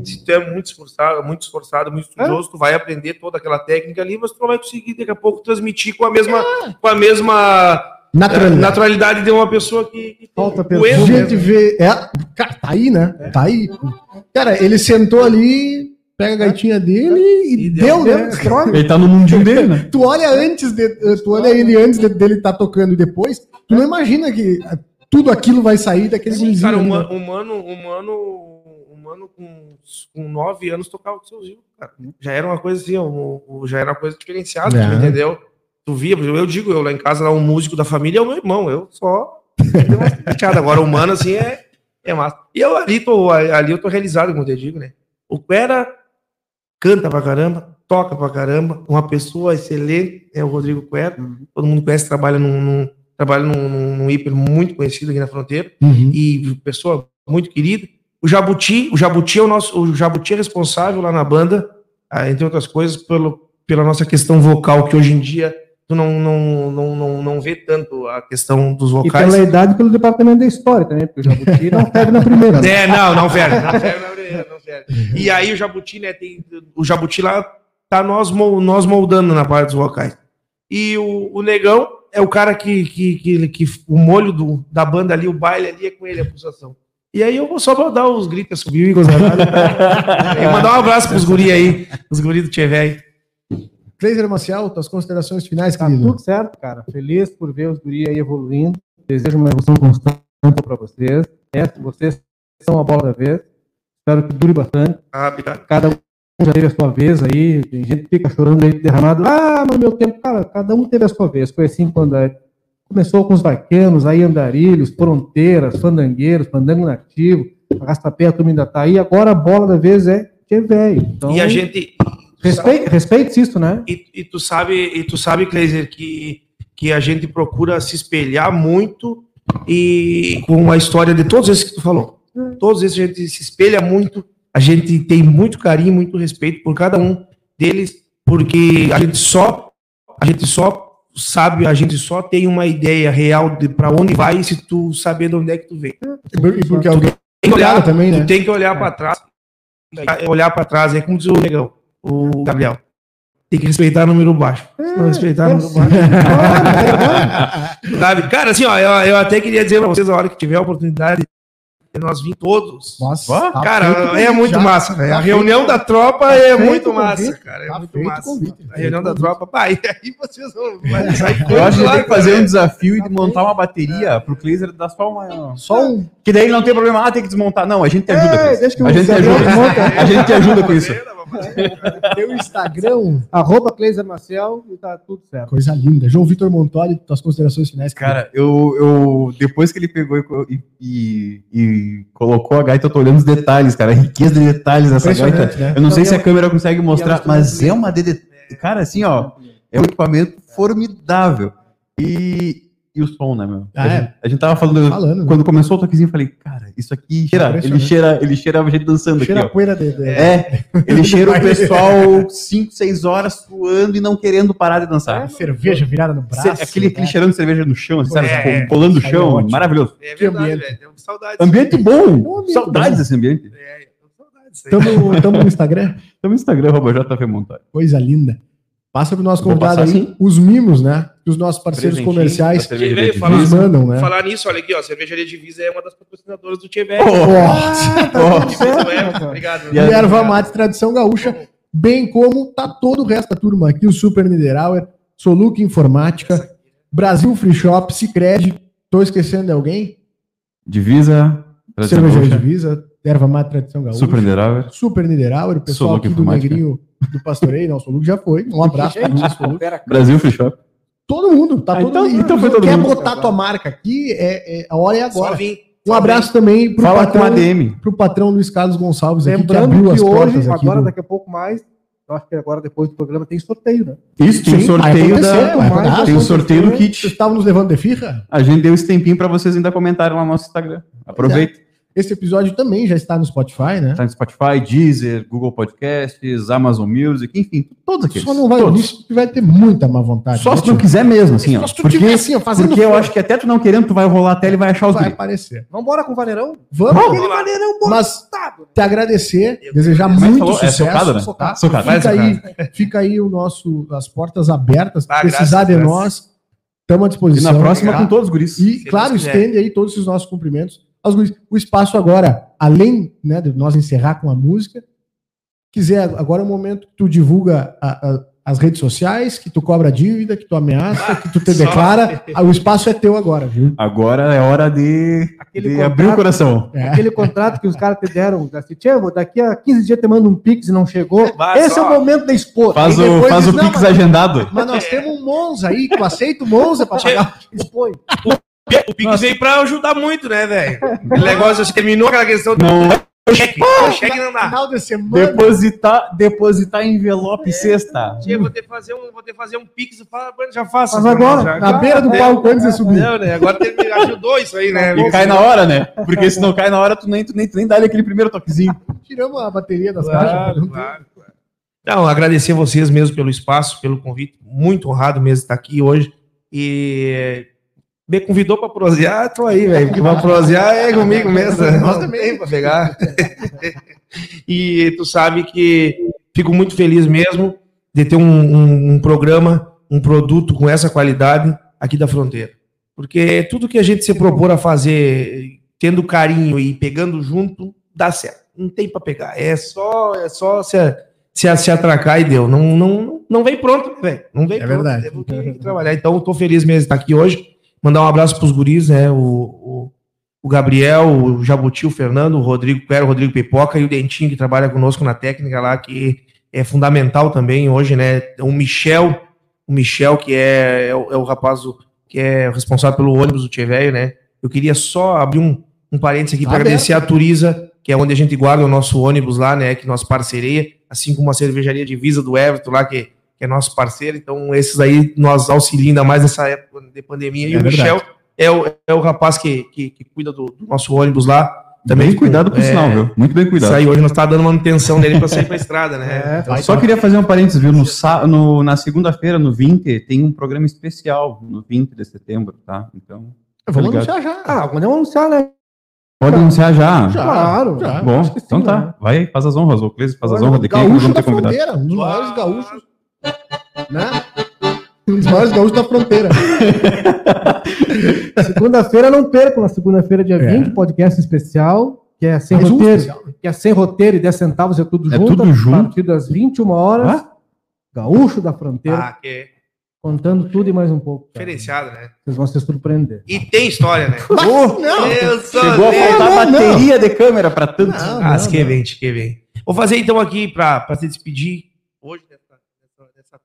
se tu é muito esforçado, muito esforçado, muito estudioso, tu vai aprender toda aquela técnica ali, mas tu não vai conseguir daqui a pouco transmitir com a mesma, com a mesma
Naturalidade.
naturalidade de uma pessoa que, que
Falta
o
pessoa.
erro
A gente vê. É, cara, tá aí, né? Tá aí. Cara, ele sentou ali, pega a gaitinha dele e,
E
deu,
deu,
né?
Ele tá no mundinho dele, né?
Tu olha antes de, tu olha ele antes de- dele estar tocando e depois, tu não imagina que ah, tudo aquilo vai sair daquele
Sim, cara, um
né?
mano, um mano, um mano, um mano com, com nove anos tocava com seus cara. Já era uma coisa assim, já era uma coisa diferenciada,
É.
entendeu? Tu via, eu digo, eu lá em casa, lá, um músico da família é o meu irmão, eu só. Agora, o mano, assim, é, é massa. E eu ali tô, ali eu tô realizado, como eu te digo, né? O Pera canta pra caramba, toca pra caramba, uma pessoa excelente é o Rodrigo Quera. Todo mundo conhece, trabalha num, num- trabalha num, num, num hiper muito conhecido aqui na fronteira
Uhum.
e pessoa muito querida. O Jabuti, o Jabuti é o nosso, o Jabuti é responsável lá na banda, ah, entre outras coisas, pelo, pela nossa questão vocal, que hoje em dia tu não, não, não, não, não vê tanto a questão dos
E
vocais.
pela idade pelo departamento da história também, porque o Jabuti não pega na primeira. né?
É, não, não ferve, não não não. E aí o Jabuti, né, tem, o Jabuti lá tá nós, nós moldando na parte dos vocais. E o, o Negão é o cara que, que, que, que o molho do, da banda ali, o baile ali é com ele, a pulsação. E aí eu vou só pra dar os gritos, subir e gozar. E mandar um abraço pros guri aí, os guri do Tchê velho.
Cleiser Maciel, tuas considerações finais,
Tá
querido.
tudo certo, cara. Feliz por ver os guri aí evoluindo. Desejo uma evolução constante para vocês. É, vocês são a bola da vez. Espero que dure bastante.
Ah.
Cada um já teve a sua vez aí. Tem gente que fica chorando aí derramado. Ah, no meu tempo, cara, cada um teve a sua vez. Foi assim quando é, começou com os vaquenos, aí andarilhos, fronteiras, fandangueiros, fandango nativo, arrastapé, a turma ainda tá aí. Agora a bola da vez é que é velho. Então,
E a gente.
Respeite, respeite isso, né?
E, e tu sabe, e tu sabe, Kleiser, que, que a gente procura se espelhar muito e com a história de todos esses que tu falou. Todos esses a gente se espelha muito, a gente tem muito carinho, muito respeito por cada um deles, porque a gente só a gente só sabe, a gente só tem uma ideia real de para onde vai se tu saber de onde é que tu vem.
E porque alguém
Tem que olhar
também, né?
Tu tem que olhar para trás. Olhar para trás, é como diz o negão, o Gabriel. Tem que respeitar o número baixo. Se não respeitar o número baixo. Sabe? Cara, assim, ó, eu, eu até queria dizer pra vocês, a hora que tiver a oportunidade, de nós vir todos.
Nossa, tá
cara,
feito
é muito
já.
massa, velho.
Tá
A
feito
reunião
o-
da tropa é
feito
muito massa,
convite.
cara. É
Tá
muito
feito
massa.
convite.
A reunião da tropa, pai, aí vocês vão vai sair
Eu acho que tem que fazer um desafio de montar uma bateria pro Cleiser dar só uma.
Só um.
Que daí não tem problema, ah, tem que desmontar. Não, a gente te ajuda
É,
com isso.
deixa que
A gente te ajuda. A gente te ajuda com isso.
Teu Instagram,
Arroba Cleiser Marcel e tá tudo certo.
coisa linda. João Vitor Montoli, tuas considerações finais.
Cara, eu, eu depois que ele pegou e, e- e colocou a gaita, eu tô olhando os detalhes, cara, a riqueza de detalhes dessa gaita.
Né?
Eu não sei
Não,
se a câmera consegue mostrar, mas é uma DD. Cara, assim, ó, é um equipamento formidável. E, e o som, né, meu?
Ah,
a,
é?
gente, a gente tava falando,
Falando, né?
quando começou o toquezinho, eu falei, cara, isso aqui cheira, ele cheira, ele cheira a gente dançando
Cheira a
aqui, ó.
poeira de. de-
É, ele cheira o pessoal 5, 6 horas suando e não querendo parar de dançar.
Cerveja virada no braço.
Aquele, aquele
né?
cheirando de cerveja no chão, assim, sabe?
É,
Tipo,
é.
colando
aí é
chão,
ótimo.
maravilhoso.
É verdade,
ambiente.
velho. Saudades.
Ambiente bom,
Bom ambiente
saudades
bom.
desse ambiente.
É, saudades.
Tamo, tamo no Instagram.
Então, no Instagram, arroba JF Montalho.
Coisa linda. Passa pro nosso
Vou
convidado aí
passar, sim.
os mimos, né? Que os nossos parceiros comerciais
falar-
nos mandam, né?
Falar nisso, olha aqui, ó, a Cervejaria Divisa é uma das patrocinadoras do Tchê
Nossa,
Obrigado.
E a-
E erva mate tradição gaúcha, bem como tá todo o resto da turma aqui, o Super Niederauer, Soluc Informática, Brasil Free Shop, Cicred, tô esquecendo de alguém?
Divisa, Tradição
Cervejaria Divisa, erva mate tradição gaúcha.
Super Niederauer.
Super Niederauer, o pessoal
Soluc
aqui do. Negrinho do Pastoreio, não, o Soluc já foi. Um abraço para o Soluc.
Brasil Free Shop.
Todo mundo, tá
Ah,
todo
então-
mundo.
então foi todo
Quer
mundo.
botar tua marca aqui, é, é- a hora é
Só
agora.
vim.
Um abraço também pro
Fala com a
patrão,
DM.
pro patrão Luiz Carlos Gonçalves aqui, que
Lembrando
abriu
que
as portas
hoje,
aqui.
agora,
do-
daqui a pouco mais, eu acho que agora depois do programa tem sorteio, né?
Isso, tem o
Sim,
sorteio da.
mais.
Tem o sorteio do
Vocês
kit.
estavam nos levando de firra?
A gente deu esse tempinho pra vocês ainda comentarem lá no nosso Instagram. Aproveita.
Esse episódio também já está no Spotify, né?
Tá no Spotify, Deezer, Google Podcasts, Amazon Music, enfim, todos aqueles.
Só não vai
todos.
nisso, tu vai ter muita má vontade.
Só
né,
se tu não quiser mesmo, assim, ó.
Só se tu
Porque,
tiver assim, ó, fazendo
porque eu acho que até tu não querendo, tu vai rolar a tela e vai achar os
vai
gringos.
aparecer.
Vambora com o Vaneirão?
Vamos,
Vamos lá.
mas te agradecer, desejar
Mas
muito
falou- é
sucesso.
socado, né?
tá?
Socado.
Fica aí, fica aí o nosso, as portas abertas,
Ah,
precisar
graças,
de
graças.
nós. Estamos à
E
disposição.
na próxima
tá?
com todos os guris.
E,
Se
claro,
Deus
estende aí todos os nossos cumprimentos aos guris. O espaço agora, além né, de nós encerrar com a música, quiser, agora é o momento que tu divulga a- a- as redes sociais, que tu cobra dívida, que tu ameaça, que tu te declara. Ah, O espaço é teu agora, viu?
Agora é hora de, de
contrato-
abrir o coração.
É.
Aquele contrato que os caras te deram, assim, "Tchê, vou- daqui a 15 dias te mando um Pix e não chegou.
Vai
Esse
só.
é o momento da expor.
Faz o, faz
diz,
o Pix
mas-
agendado.
Mas nós temos um Monza aí, tu aceita o Monza pra pagar?
Expõe.
O Pix veio pra ajudar muito, né, velho? O negócio assim, terminou aquela questão do
Não
cheque. O cheque não dá.
Final de semana.
depositar, depositar envelope sexta.
Tia, vou ter que fazer um, vou ter que fazer um Pix. Fala, "Mano, já faço.
Faz agora,
Já-
Na beira do palco antes de subir.
Não, né? Agora tem- me ajudou isso aí, né?
E cai na hora, né? Porque se não cai na hora, tu nem, tu nem, tu nem dá aquele primeiro toquezinho.
Tiramos a bateria das
Claro,
caixas.
claro, claro. Não, agradecer vocês mesmo pelo espaço, pelo convite. Muito honrado mesmo estar aqui hoje. E me convidou para prosear, tô aí, velho. Porque para prosear é comigo mesmo. Nós também para pegar. e tu sabe que fico muito feliz mesmo de ter um, um- um programa, um produto com essa qualidade aqui da fronteira. Porque tudo que a gente se propor a fazer, tendo carinho e pegando junto, dá certo. Não tem para pegar. É só, é só se, se, se atracar e deu. Não, não, não vem pronto, velho. Não vem
É
pronto.
verdade.
Temos que, trabalhar. Então, tô feliz mesmo de estar aqui hoje. Mandar um abraço pros guris, né? O, o, o Gabriel, o Jabuti, o Fernando, o Rodrigo Quero, o Rodrigo Pipoca e o Dentinho, que trabalha conosco na técnica lá, que é fundamental também hoje, né? O Michel, o Michel, que é, é, o, é o rapaz que é responsável pelo ônibus do Tchê Velho, né? Eu queria só abrir um, um parênteses aqui
Tá
para agradecer a Turiza, que é onde a gente guarda o nosso ônibus lá, né? Que nossa parceria, assim como a cervejaria Divisa do Everton lá, que, que é nosso parceiro. Então, esses aí nós auxiliam ainda mais nessa época de pandemia. E
É
o
verdade.
Michel é o, é o rapaz que, que, que cuida do, do nosso ônibus lá. Também
bem cuidado por
é,
sinal, viu? Muito bem
Isso
cuidado.
aí, hoje nós tá dando manutenção dele para sair pra estrada, né?
É.
Eu só queria fazer um parênteses, viu? No, no- na segunda-feira, no 20, tem um programa especial, no 20 de setembro, tá? Então,
Vamos
Obrigado.
anunciar já.
Ah, podemos anunciar, né?
pode anunciar já.
Já.
Claro.
já.
Bom,
sim,
então tá.
né?
Vai, faz as honras, o Cleise faz as honras de quem
gaúcho
vamos
da
ter convidado.
fronteira, um dos maiores gaúchos. Né? Um dos maiores gaúchos da fronteira.
Segunda-feira não percam, na segunda-feira, dia
É.
20, podcast especial, que é sem roteiro. Que é sem roteiro e 10 centavos, é tudo
É
junto.
tudo junto.
A partir das 21 horas.
Ah?
Gaúcho da fronteira,
Ah, que
contando tudo e mais um pouco. cara.
diferenciado, né?
Vocês vão se surpreender.
E tem história, né?
Não,
Eu sou
Chegou a faltar
não, não.
bateria de câmera pra tanto.
Não,
Ah,
não,
que
não.
vem, que vem. Vou fazer então aqui para se despedir hoje dessa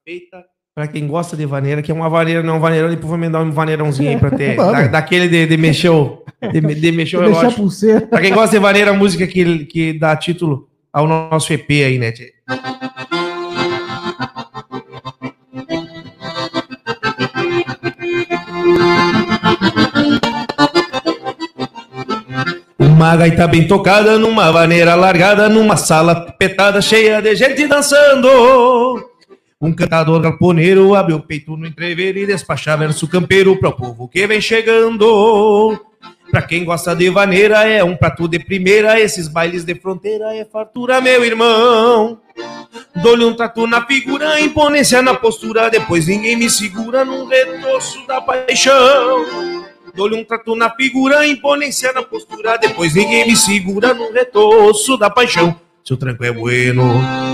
feita. Para quem gosta de vaneira, que é uma vaneira, não é um vaneirão, depois vou me dar um vaneirãozinho aí para ter. Da- daquele de, de mexer o, de, de mexer o relógio. Para quem gosta de vaneira, a música que, que dá título ao nosso EP aí, né, Tchê? Uma gaita bem tocada, numa vaneira largada, numa sala petada, cheia de gente dançando. Um cantador galponeiro abre o peito no entrever e despacha verso campeiro pro povo que vem chegando. Pra quem gosta de vaneira, é um prato de primeira, esses bailes de fronteira é fartura, meu irmão. Dou-lhe um trato na figura, imponência na postura, depois ninguém me segura num retorço da paixão. Dou-lhe um trato na figura, imponência na postura, depois ninguém me segura num retorço da paixão. Seu tranco é bueno,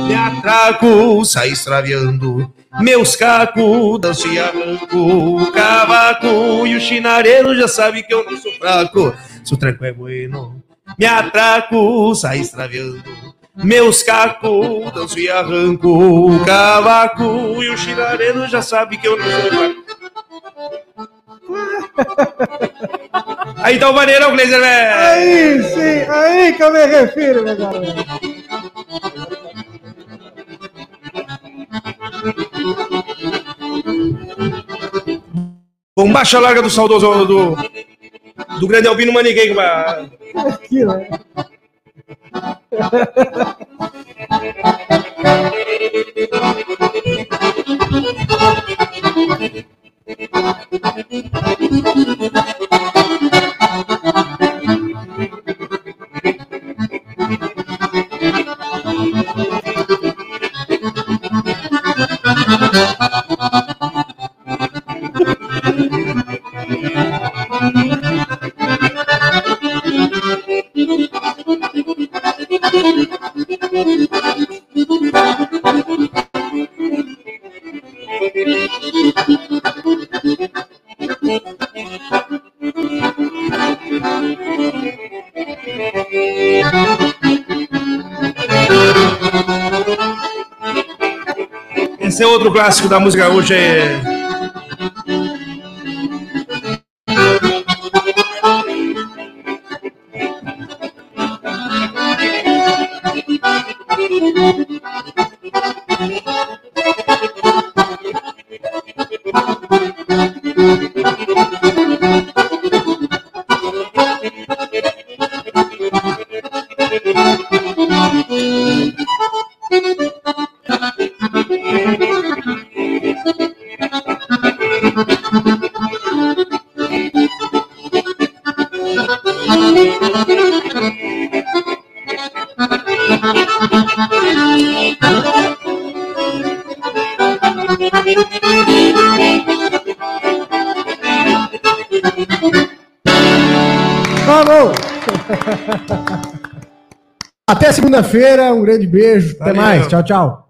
me atraco, sai extraviando. Meus cacos, danço e arranco, o cavaco e o chinareiro já sabe que eu não sou fraco. Seu tranco é bueno, me atraco, sai extraviando. Meus cacos, danço e arranco, o cavaco e o chinareiro já sabe que eu não sou fraco. Aí tá o maneirão, Gleiser, velho!
Aí sim, aí que eu me refiro, meu garoto.
Bom, baixa larga do saudoso do, do grande Albino Maniguei.
Aqui, né?
Esse é outro clássico da música gaúcha. é-
segunda-feira, um grande beijo. Até
Valeu.
mais. Tchau, tchau.